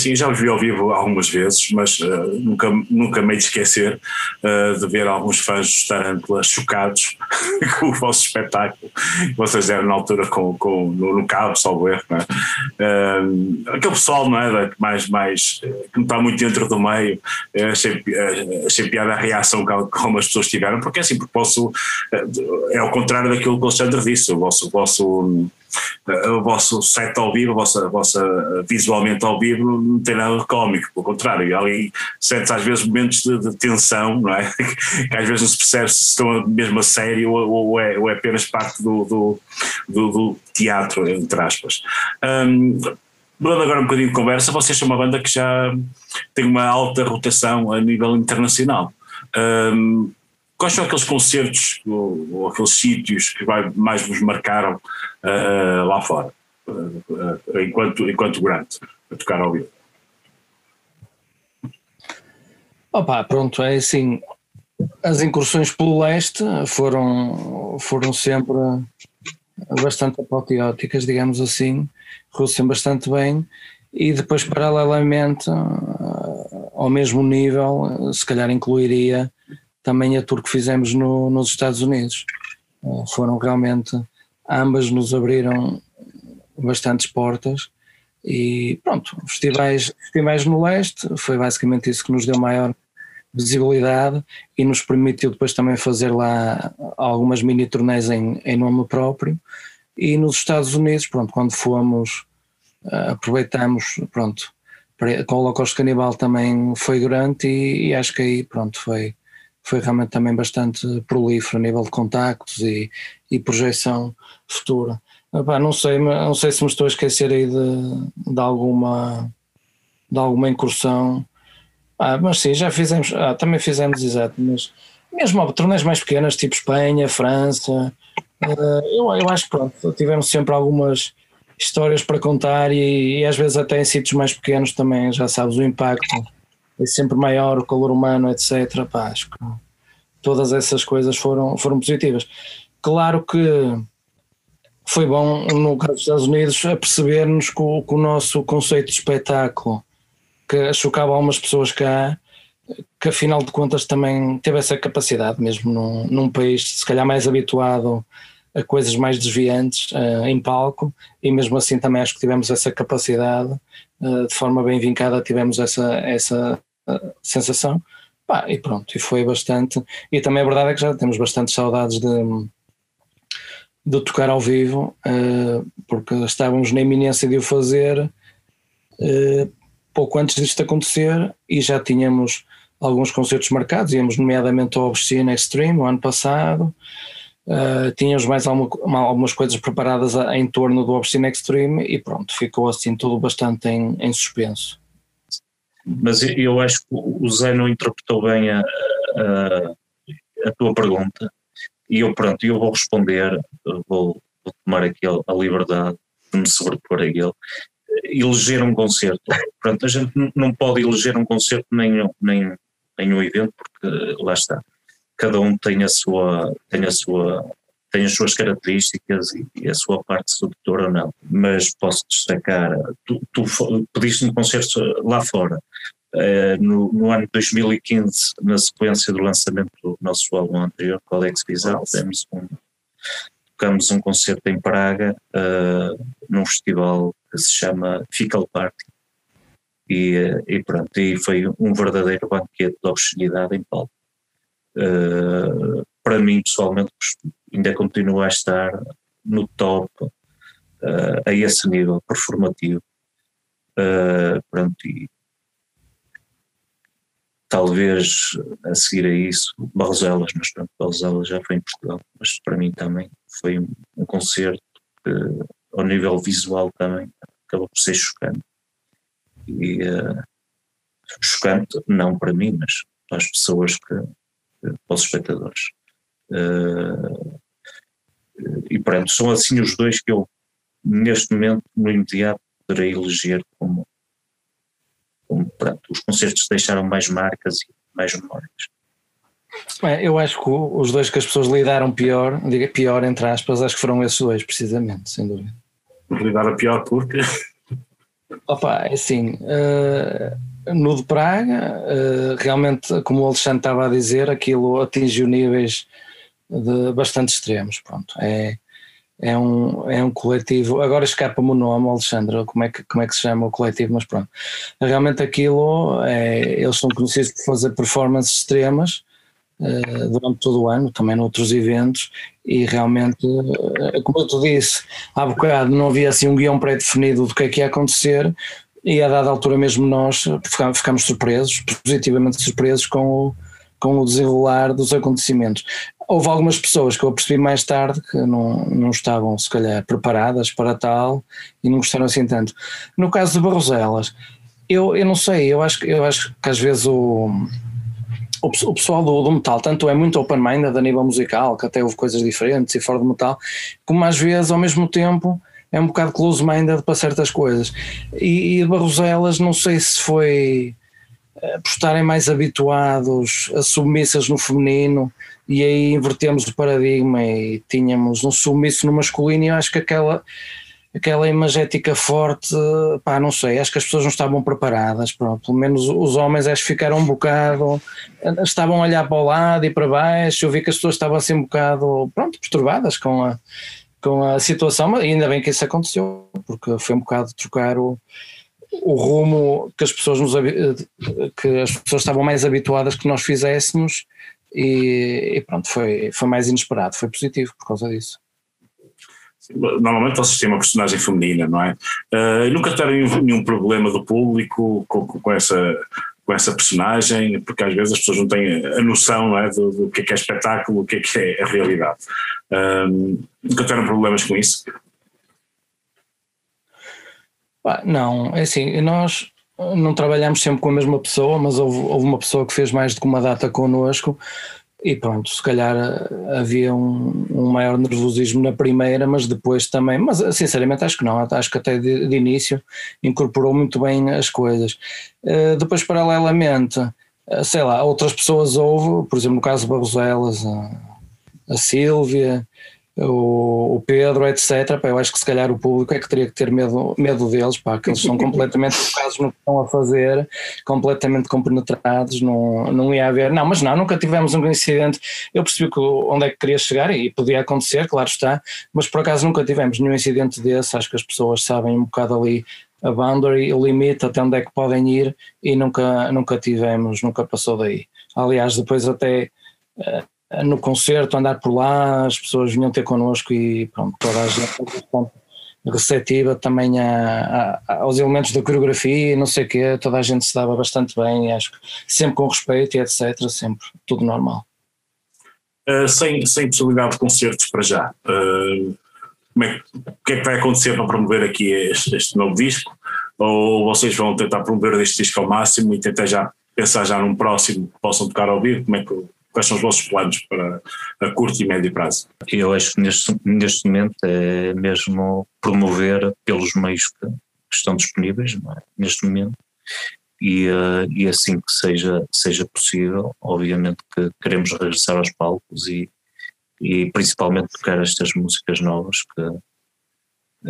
Speaker 19: Assim, já os vi ao vivo algumas vezes, mas uh, nunca, nunca me esquecer uh, de ver alguns fãs de Tarântula chocados com o vosso espetáculo. Vocês eram na altura com, com, no, no cabo, salvo erro, não é? Uh, aquele pessoal, não é? Mais, mais, que não está muito dentro do meio, achei, achei piada a reação que algumas pessoas tiveram, porque assim, porque posso, é ao contrário daquilo que o Alexandre disse, o vosso, o vosso o vosso set ao vivo, a vossa, a vossa visualmente ao vivo não tem nada de cómico, pelo contrário, ali sentes às vezes momentos de, de, tensão, não é? que às vezes não se percebe se estão mesmo a sério ou, ou, é, ou é apenas parte do, do, do, do teatro, entre aspas. Um, Mudando agora um bocadinho de conversa, vocês são uma banda que já tem uma alta rotação a nível internacional. Um, quais são aqueles concertos ou, ou aqueles sítios que vai, mais vos marcaram uh, lá fora, uh, enquanto, enquanto grande, a tocar ao vivo?
Speaker 17: Opa, pronto, é assim, as incursões pelo leste foram, foram sempre bastante apoteóticas, digamos assim, correu bastante bem e depois paralelamente ao mesmo nível, se calhar incluiria também a tour que fizemos no, nos Estados Unidos. Uh, foram realmente, ambas nos abriram bastantes portas e pronto, festivais, festivais no leste, foi basicamente isso que nos deu maior visibilidade e nos permitiu depois também fazer lá algumas mini turnês em, em nome próprio e nos Estados Unidos, pronto, quando fomos uh, aproveitamos, pronto, com o Holocausto Canibal também foi grande e, e acho que aí pronto foi foi realmente também bastante prolífero a nível de contactos e, e projeção futura. Epá, não sei, não sei se me estou a esquecer aí de, de alguma de alguma incursão. Ah, mas sim, já fizemos, ah, também fizemos, exato, mas mesmo torneios mais pequenas, tipo Espanha, França, eu, eu acho que pronto, tivemos sempre algumas histórias para contar e, e às vezes até em sítios mais pequenos também, já sabes, o impacto é sempre maior, o calor humano, etc. Pá, acho que todas essas coisas foram, foram positivas. Claro que foi bom, no caso dos Estados Unidos, a perceber-nos que, o, o nosso conceito de espetáculo, que chocava algumas pessoas cá, que afinal de contas também teve essa capacidade, mesmo num, num país se calhar mais habituado a coisas mais desviantes uh, em palco, e mesmo assim também acho que tivemos essa capacidade, uh, de forma bem vincada, tivemos essa, essa sensação. Pá, e pronto, e foi bastante. E também a verdade é que já temos bastante saudades de, de tocar ao vivo, uh, porque estávamos na iminência de o fazer uh, pouco antes disto acontecer e já tínhamos alguns concertos marcados, íamos nomeadamente ao Obscene Extreme o ano passado. Uh, tínhamos mais alguma, algumas coisas preparadas em torno do Obscene Extreme e pronto, ficou assim tudo bastante em, em suspenso.
Speaker 18: Mas eu acho que o Zé não interpretou bem a, a, a tua pergunta e eu pronto, eu vou responder, vou, vou tomar aqui a, a, liberdade de me sobrepor a ele. Eleger um concerto, pronto, a gente não pode eleger um concerto nem, nem, nem um evento, porque lá está, cada um tem a sua, tem a sua tem as suas características e, a sua parte sedutora ou não, mas posso destacar, tu, tu pediste um concerto lá fora, uh, no, no, ano 2015, na sequência do lançamento do nosso álbum anterior, Codex Visual, temos um, tocamos um concerto em Praga, uh, num festival que se chama Fical Party, e, e pronto, e foi um verdadeiro banquete de obscenidade em palco. Uh, para mim, pessoalmente, ainda continua a estar no top uh, a esse nível performativo. Uh, pronto, e talvez a seguir a isso, Barroselas, mas pronto, já foi em Portugal, mas para mim também foi um, um concerto que, ao nível visual também, acabou por ser chocante. E uh, chocante, não para mim, mas para as pessoas que, para os espectadores. Uh, e pronto, são assim os dois que eu, neste momento, no imediato, poderei eleger como, como pronto, os concertos deixaram mais marcas e mais memórias.
Speaker 17: É, eu acho que os dois que as pessoas lidaram pior, diga pior entre aspas, acho que foram esses dois, precisamente, sem dúvida.
Speaker 19: Lidaram pior porque.
Speaker 17: Opa, é assim, uh, no de Praga, uh, realmente, como o Alexandre estava a dizer, aquilo atingiu níveis de bastante extremos, pronto, é, é, um, é um coletivo, agora escapa-me o nome, Alexandre, como é, que, como é que se chama o coletivo, mas pronto, realmente aquilo, é, eles são conhecidos por fazer performances extremas, Uh, durante todo o ano, também noutros eventos, e realmente, uh, como eu te disse, há bocado não havia assim um guião pré-definido do que é que ia acontecer, e a dada altura mesmo nós ficámos surpresos, positivamente surpresos com o, com o desenrolar dos acontecimentos. Houve algumas pessoas que eu percebi mais tarde que não, não estavam, se calhar, preparadas para tal e não gostaram assim tanto. No caso de Barroselas, eu, eu não sei, eu acho, eu acho que às vezes o o, pessoal do, do, metal tanto é muito open-minded a nível musical, que até houve coisas diferentes e fora do metal, como às vezes ao mesmo tempo é um bocado close-minded para certas coisas. E, e Barroselas, não sei se foi eh, por estarem mais habituados a submissas no feminino e aí invertemos o paradigma e tínhamos um submisso no masculino e eu acho que aquela aquela imagética forte, pá, não sei, acho que as pessoas não estavam preparadas, pronto, pelo menos os homens acho que ficaram um bocado, estavam a olhar para o lado e para baixo, eu vi que as pessoas estavam assim um bocado, pronto, perturbadas com a, com a situação, ainda bem que isso aconteceu, porque foi um bocado trocar o, o rumo que as pessoas nos que as pessoas estavam mais habituadas que nós fizéssemos e, e pronto, foi, foi mais inesperado, foi positivo por causa disso
Speaker 19: normalmente vocês têm uma personagem feminina, não é? Uh, nunca tiveram nenhum, nenhum, problema do público com, com, essa, com essa personagem, porque às vezes as pessoas não têm a noção é, do, do que é, que é espetáculo, o que é que é a realidade. Nunca tiveram problemas com isso?
Speaker 17: Não, é assim, nós não trabalhamos sempre com a mesma pessoa, mas houve, houve uma pessoa que fez mais do que uma data connosco e pronto, se calhar eh, havia um, um, maior nervosismo na primeira, mas depois também, mas eh, sinceramente acho que não, acho que até de, de início incorporou muito bem as coisas. Uh, depois, paralelamente, sei lá, outras pessoas houve, por exemplo, no caso de Barroselas, a, a Sílvia, o, o Pedro, etc. Pá, eu acho que se calhar o público é que teria que ter medo, medo deles, pá, que eles são completamente focados no que estão a fazer, completamente compenetrados, não, não ia haver. Não, mas não, nunca tivemos um incidente. Eu percebi que, onde é que queria chegar e podia acontecer, claro está, mas por acaso nunca tivemos nenhum incidente desse. Acho que as pessoas sabem um bocado ali a boundary, o limite até onde é que podem ir e nunca, nunca tivemos, nunca passou daí. Aliás, depois até eh, no concerto, andar por lá, as pessoas vinham ter connosco e pronto, toda a gente receptiva também a, a, aos elementos da coreografia e não sei o quê, toda a gente se dava bastante bem, acho que sempre com respeito e etc, sempre tudo normal.
Speaker 19: Uh, sem, sem possibilidade de concertos para já, uh, como é, o que é que vai acontecer para promover aqui este, este novo disco? Ou vocês vão tentar promover este disco ao máximo e tentar já pensar já num próximo que possam tocar ao vivo? Como é que quais são os vossos planos para a curto e médio prazo?
Speaker 18: Eu acho que neste, neste momento é mesmo promover pelos meios que, estão disponíveis é? neste momento e, uh, e assim que seja, seja possível, obviamente que queremos regressar aos palcos e, e principalmente tocar estas músicas novas que,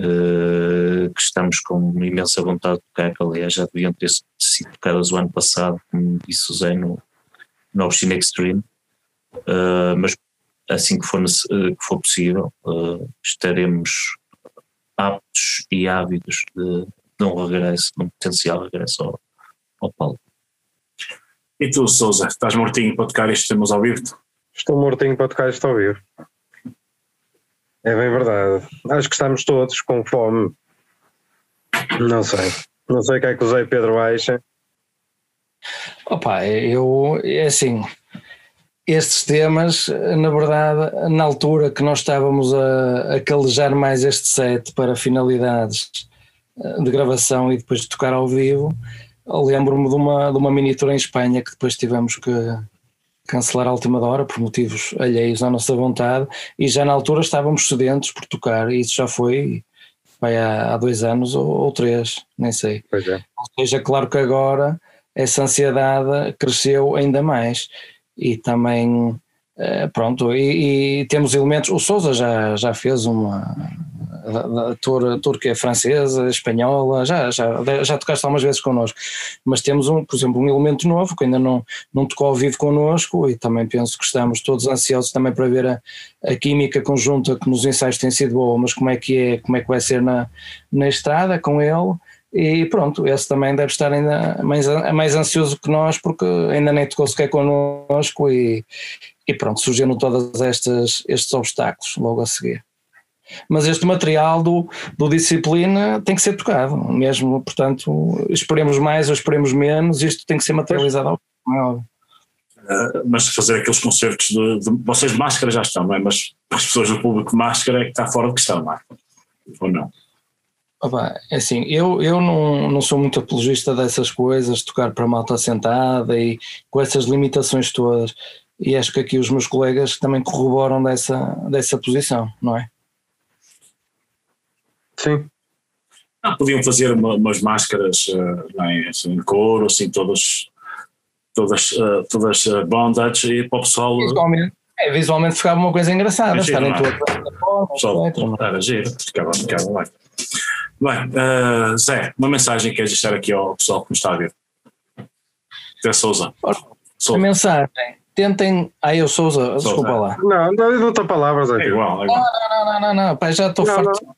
Speaker 18: uh, que estamos com imensa vontade de tocar, que aliás já deviam ter sido tocadas o ano passado, como disse o Zé no, no Ocean Extreme, uh, mas assim que for, uh, que for possível uh, estaremos aptos e ávidos de, de, um regresso, de um potencial regresso ao, ao palco.
Speaker 19: E tu, Souza, estás mortinho para tocar estes temas ao vivo?
Speaker 16: Estou mortinho para tocar isto ao vivo. É bem verdade. Acho que estamos todos com fome. Não sei. Não sei o que é que o Zé Pedro acha.
Speaker 17: Opa, eu, é assim, estes temas, na verdade, na altura que nós estávamos a, a calejar mais este set para finalidades eh, de gravação e depois de tocar ao vivo, lembro-me de uma, de uma miniatura em Espanha que depois tivemos que cancelar à última hora por motivos alheios à nossa vontade e já na altura estávamos sedentos por tocar e isso já foi vai, há, há dois anos ou, ou, três, nem sei.
Speaker 16: Pois é.
Speaker 17: Ou seja, claro que agora essa ansiedade cresceu ainda mais. E também eh, pronto, e, e, temos elementos, o Souza já, já fez uma tour, tour que é francesa, espanhola, já, já, já tocaste algumas vezes connosco, mas temos, um, por exemplo, um elemento novo que ainda não, não tocou ao vivo connosco e também penso que estamos todos ansiosos também para ver a, a química conjunta que nos ensaios tem sido boa, mas como é que é, como é que vai ser na, na estrada com ele e pronto, esse também deve estar ainda mais, mais ansioso que nós porque ainda nem tocou sequer connosco e, e pronto, surgiram todos estes, estes obstáculos logo a seguir. Mas este material do, do Disciplina tem que ser tocado, mesmo, portanto, esperemos mais ou esperemos menos, isto tem que ser materializado ao
Speaker 19: uh, mas fazer aqueles concertos de, de, vocês de máscara já estão, não é? Mas as pessoas do público de máscara é que está fora de questão, não é? Ou não?
Speaker 17: Opa, é assim, eu, eu não, não sou muito apologista dessas coisas, tocar para malta sentada e com essas limitações todas. E acho que aqui os meus colegas também corroboram dessa, dessa posição, não é?
Speaker 16: Sim.
Speaker 19: Ah, podiam fazer uma, umas máscaras uh, bem, assim, em couro, assim, todas, todas, uh, todas uh, bondage e para o pessoal.
Speaker 17: Visualmente, é, visualmente ficava uma coisa engraçada,
Speaker 19: é
Speaker 17: estarem
Speaker 19: todas. Era giro, ficava, ficava bem. Bem, uh, Zé, uma mensagem que queres deixar aqui ao pessoal que nos está a ver? Zé Souza.
Speaker 17: A mensagem, tentem. Ah, eu Souza, Souza. desculpa lá.
Speaker 16: Não, não, não outra palavras aqui.
Speaker 19: É igual, é igual.
Speaker 17: Não, não, não, não, não, pá, já estou farto.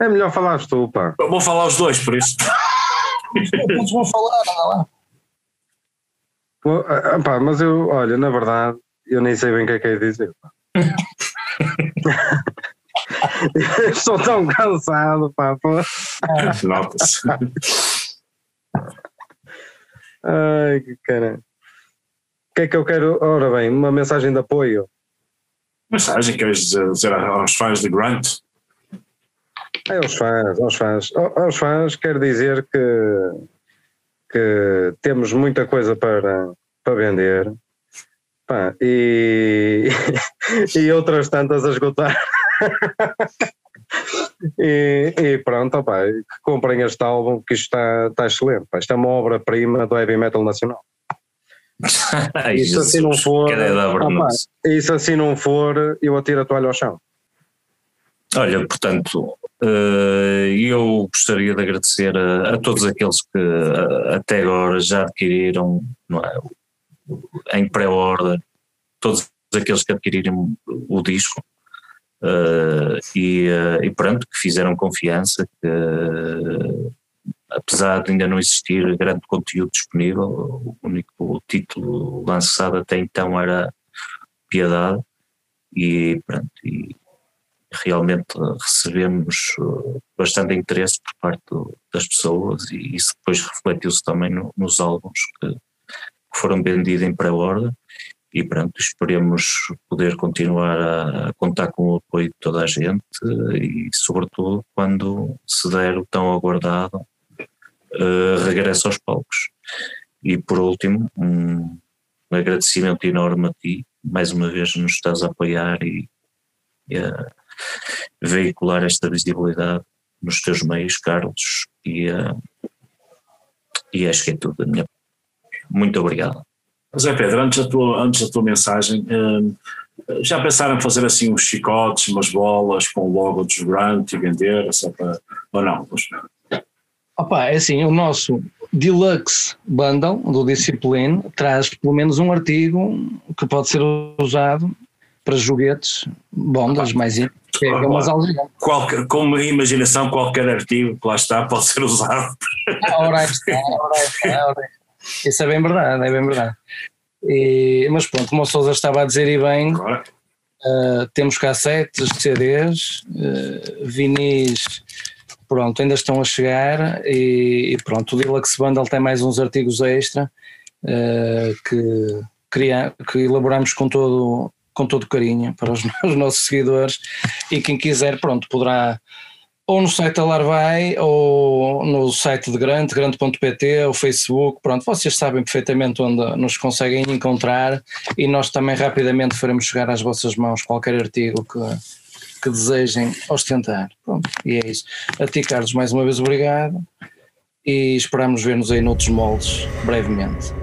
Speaker 16: É melhor falares tu, pá.
Speaker 19: Eu vou falar os dois, por isso.
Speaker 17: Todos vão falar, anda lá.
Speaker 16: Pô, ah, pá, mas eu, olha, na verdade, eu nem sei bem o que é que é dizer. Pá. Estou tão cansado, pá.
Speaker 19: Nota-se.
Speaker 16: Ai, que cara. O que é que eu quero? Ora bem, uma mensagem de apoio.
Speaker 19: Mensagem que queres dizer aos fãs de Grant?
Speaker 16: É aos fãs, aos fãs. Aos fãs quero dizer que, que temos muita coisa para, para vender pá, e, e outras tantas a esgotar. e, e, pronto, opa, comprem este álbum que está, está excelente. Pá. Isto é uma obra-prima do heavy metal nacional.
Speaker 18: Ai,
Speaker 16: isso assim não for,
Speaker 18: opa,
Speaker 16: isso assim não for, eu atiro a toalha ao chão.
Speaker 18: Olha, portanto, eu gostaria de agradecer a, a todos aqueles que até agora já adquiriram é, em pré-order, todos aqueles que adquiriram o disco, Uh, e, uh, e pronto, que fizeram confiança, que uh, apesar de ainda não existir grande conteúdo disponível, o único título lançado até então era Piedade, e pronto, e realmente recebemos bastante interesse por parte do, das pessoas e isso depois refletiu-se também no, nos álbuns que, que foram vendidos em pré-ordem e pronto, esperemos poder continuar a, a, contar com o apoio de toda a gente e sobretudo quando se der o tão aguardado uh, regresso aos palcos. E por último, um, agradecimento enorme a ti, mais uma vez nos estás a apoiar e, e a veicular esta visibilidade nos teus meios, Carlos, e, uh, e acho que é tudo minha Muito obrigado.
Speaker 19: Zé Pedro, antes da tua, antes da tua mensagem, hum, já pensaram em fazer assim uns chicotes, umas bolas com o logo dos Grant e vender, só para, ou não?
Speaker 17: Opa, é assim, o nosso Deluxe Bundle do Discipline traz pelo menos um artigo que pode ser usado para joguetes, bondas, mais é umas
Speaker 19: qualquer, Com uma imaginação, qualquer artigo que lá está pode ser usado.
Speaker 17: Ora, está, ora, está, ora. Isso é bem verdade, é bem verdade. E, mas pronto, como o Sousa estava a dizer e bem, uh, temos cassetes, CDs, uh, vinis, pronto, ainda estão a chegar e, e, pronto, o Deluxe Bundle tem mais uns artigos extra uh, que, cria, que elaboramos com todo, com todo carinho para os, os nossos seguidores e quem quiser, pronto, poderá ou no site da Larvai, ou no site de Grande, grande.pt, ou Facebook, pronto, vocês sabem perfeitamente onde nos conseguem encontrar e nós também rapidamente faremos chegar às vossas mãos qualquer artigo que, que desejem ostentar. Pronto, e é isso. A ti, Carlos, mais uma vez obrigado e esperamos ver-nos aí noutros moldes brevemente.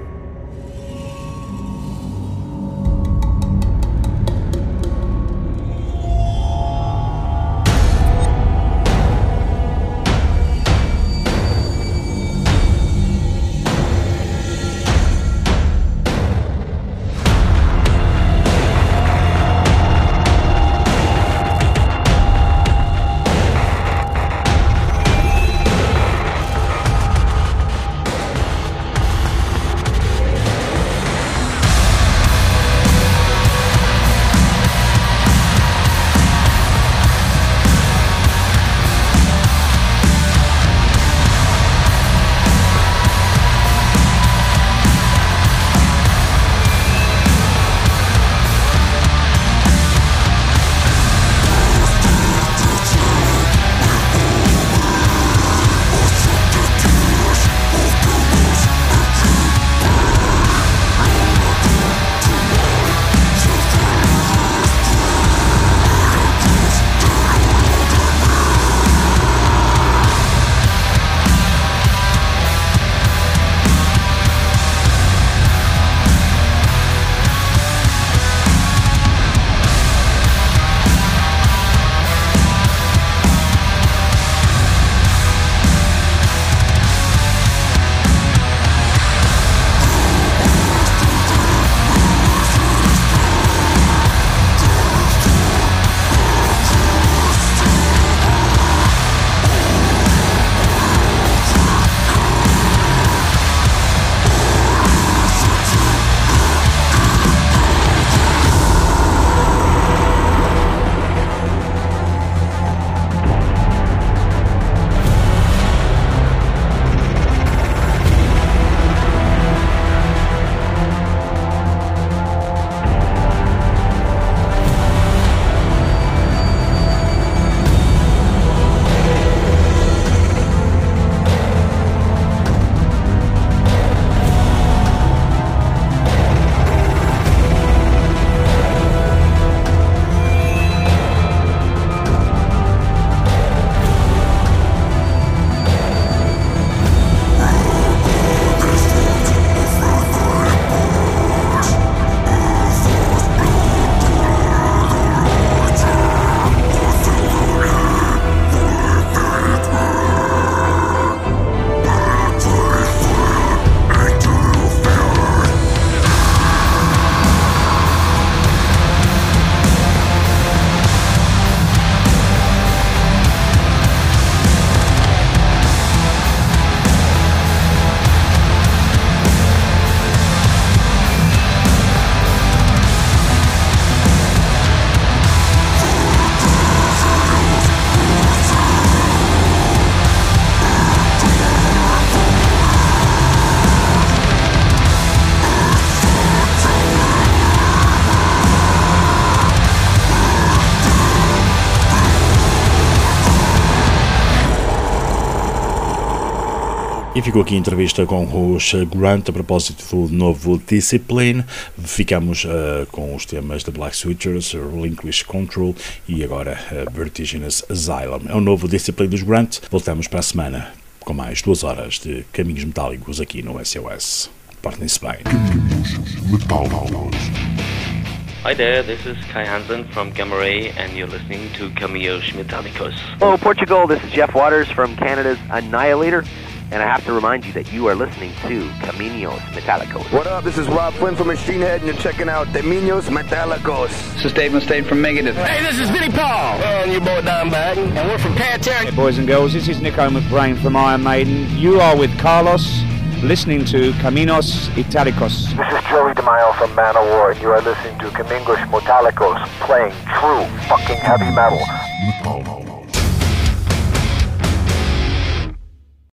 Speaker 2: Ficou aqui a entrevista com os Grant a propósito do novo Discipline. Ficamos uh, com os temas de Black Switchers, Relinquish Control e agora uh, Vertiginous Asylum. É o novo Discipline dos Grant. Voltamos para a semana com mais duas horas de caminhos metálicos aqui no SOS. Portem-se bem.
Speaker 7: Hi there, this is Kai Hansen from Gamma Ray, and you're listening to Cameos Metallicos.
Speaker 20: Hello, Portugal. This is Jeff Waters from Canada's Annihilator. And I have to remind you that you are listening to Caminos Metallicos.
Speaker 10: What up? This is Rob Flynn from Machine Head, and you're checking out Caminos Metallicos.
Speaker 21: This is Dave Mustaine from Megadeth.
Speaker 22: Hey, this is Vinnie Paul.
Speaker 10: And your boy Don Bag.
Speaker 21: And we're from Pantera.
Speaker 8: Hey, boys and girls, this is Nico McBrain from Iron Maiden. You are with Carlos, listening to Caminos Italicos.
Speaker 23: This is Joey DeMaio from Manowar, and you are listening to Camingos Metallicos, playing true fucking heavy metal.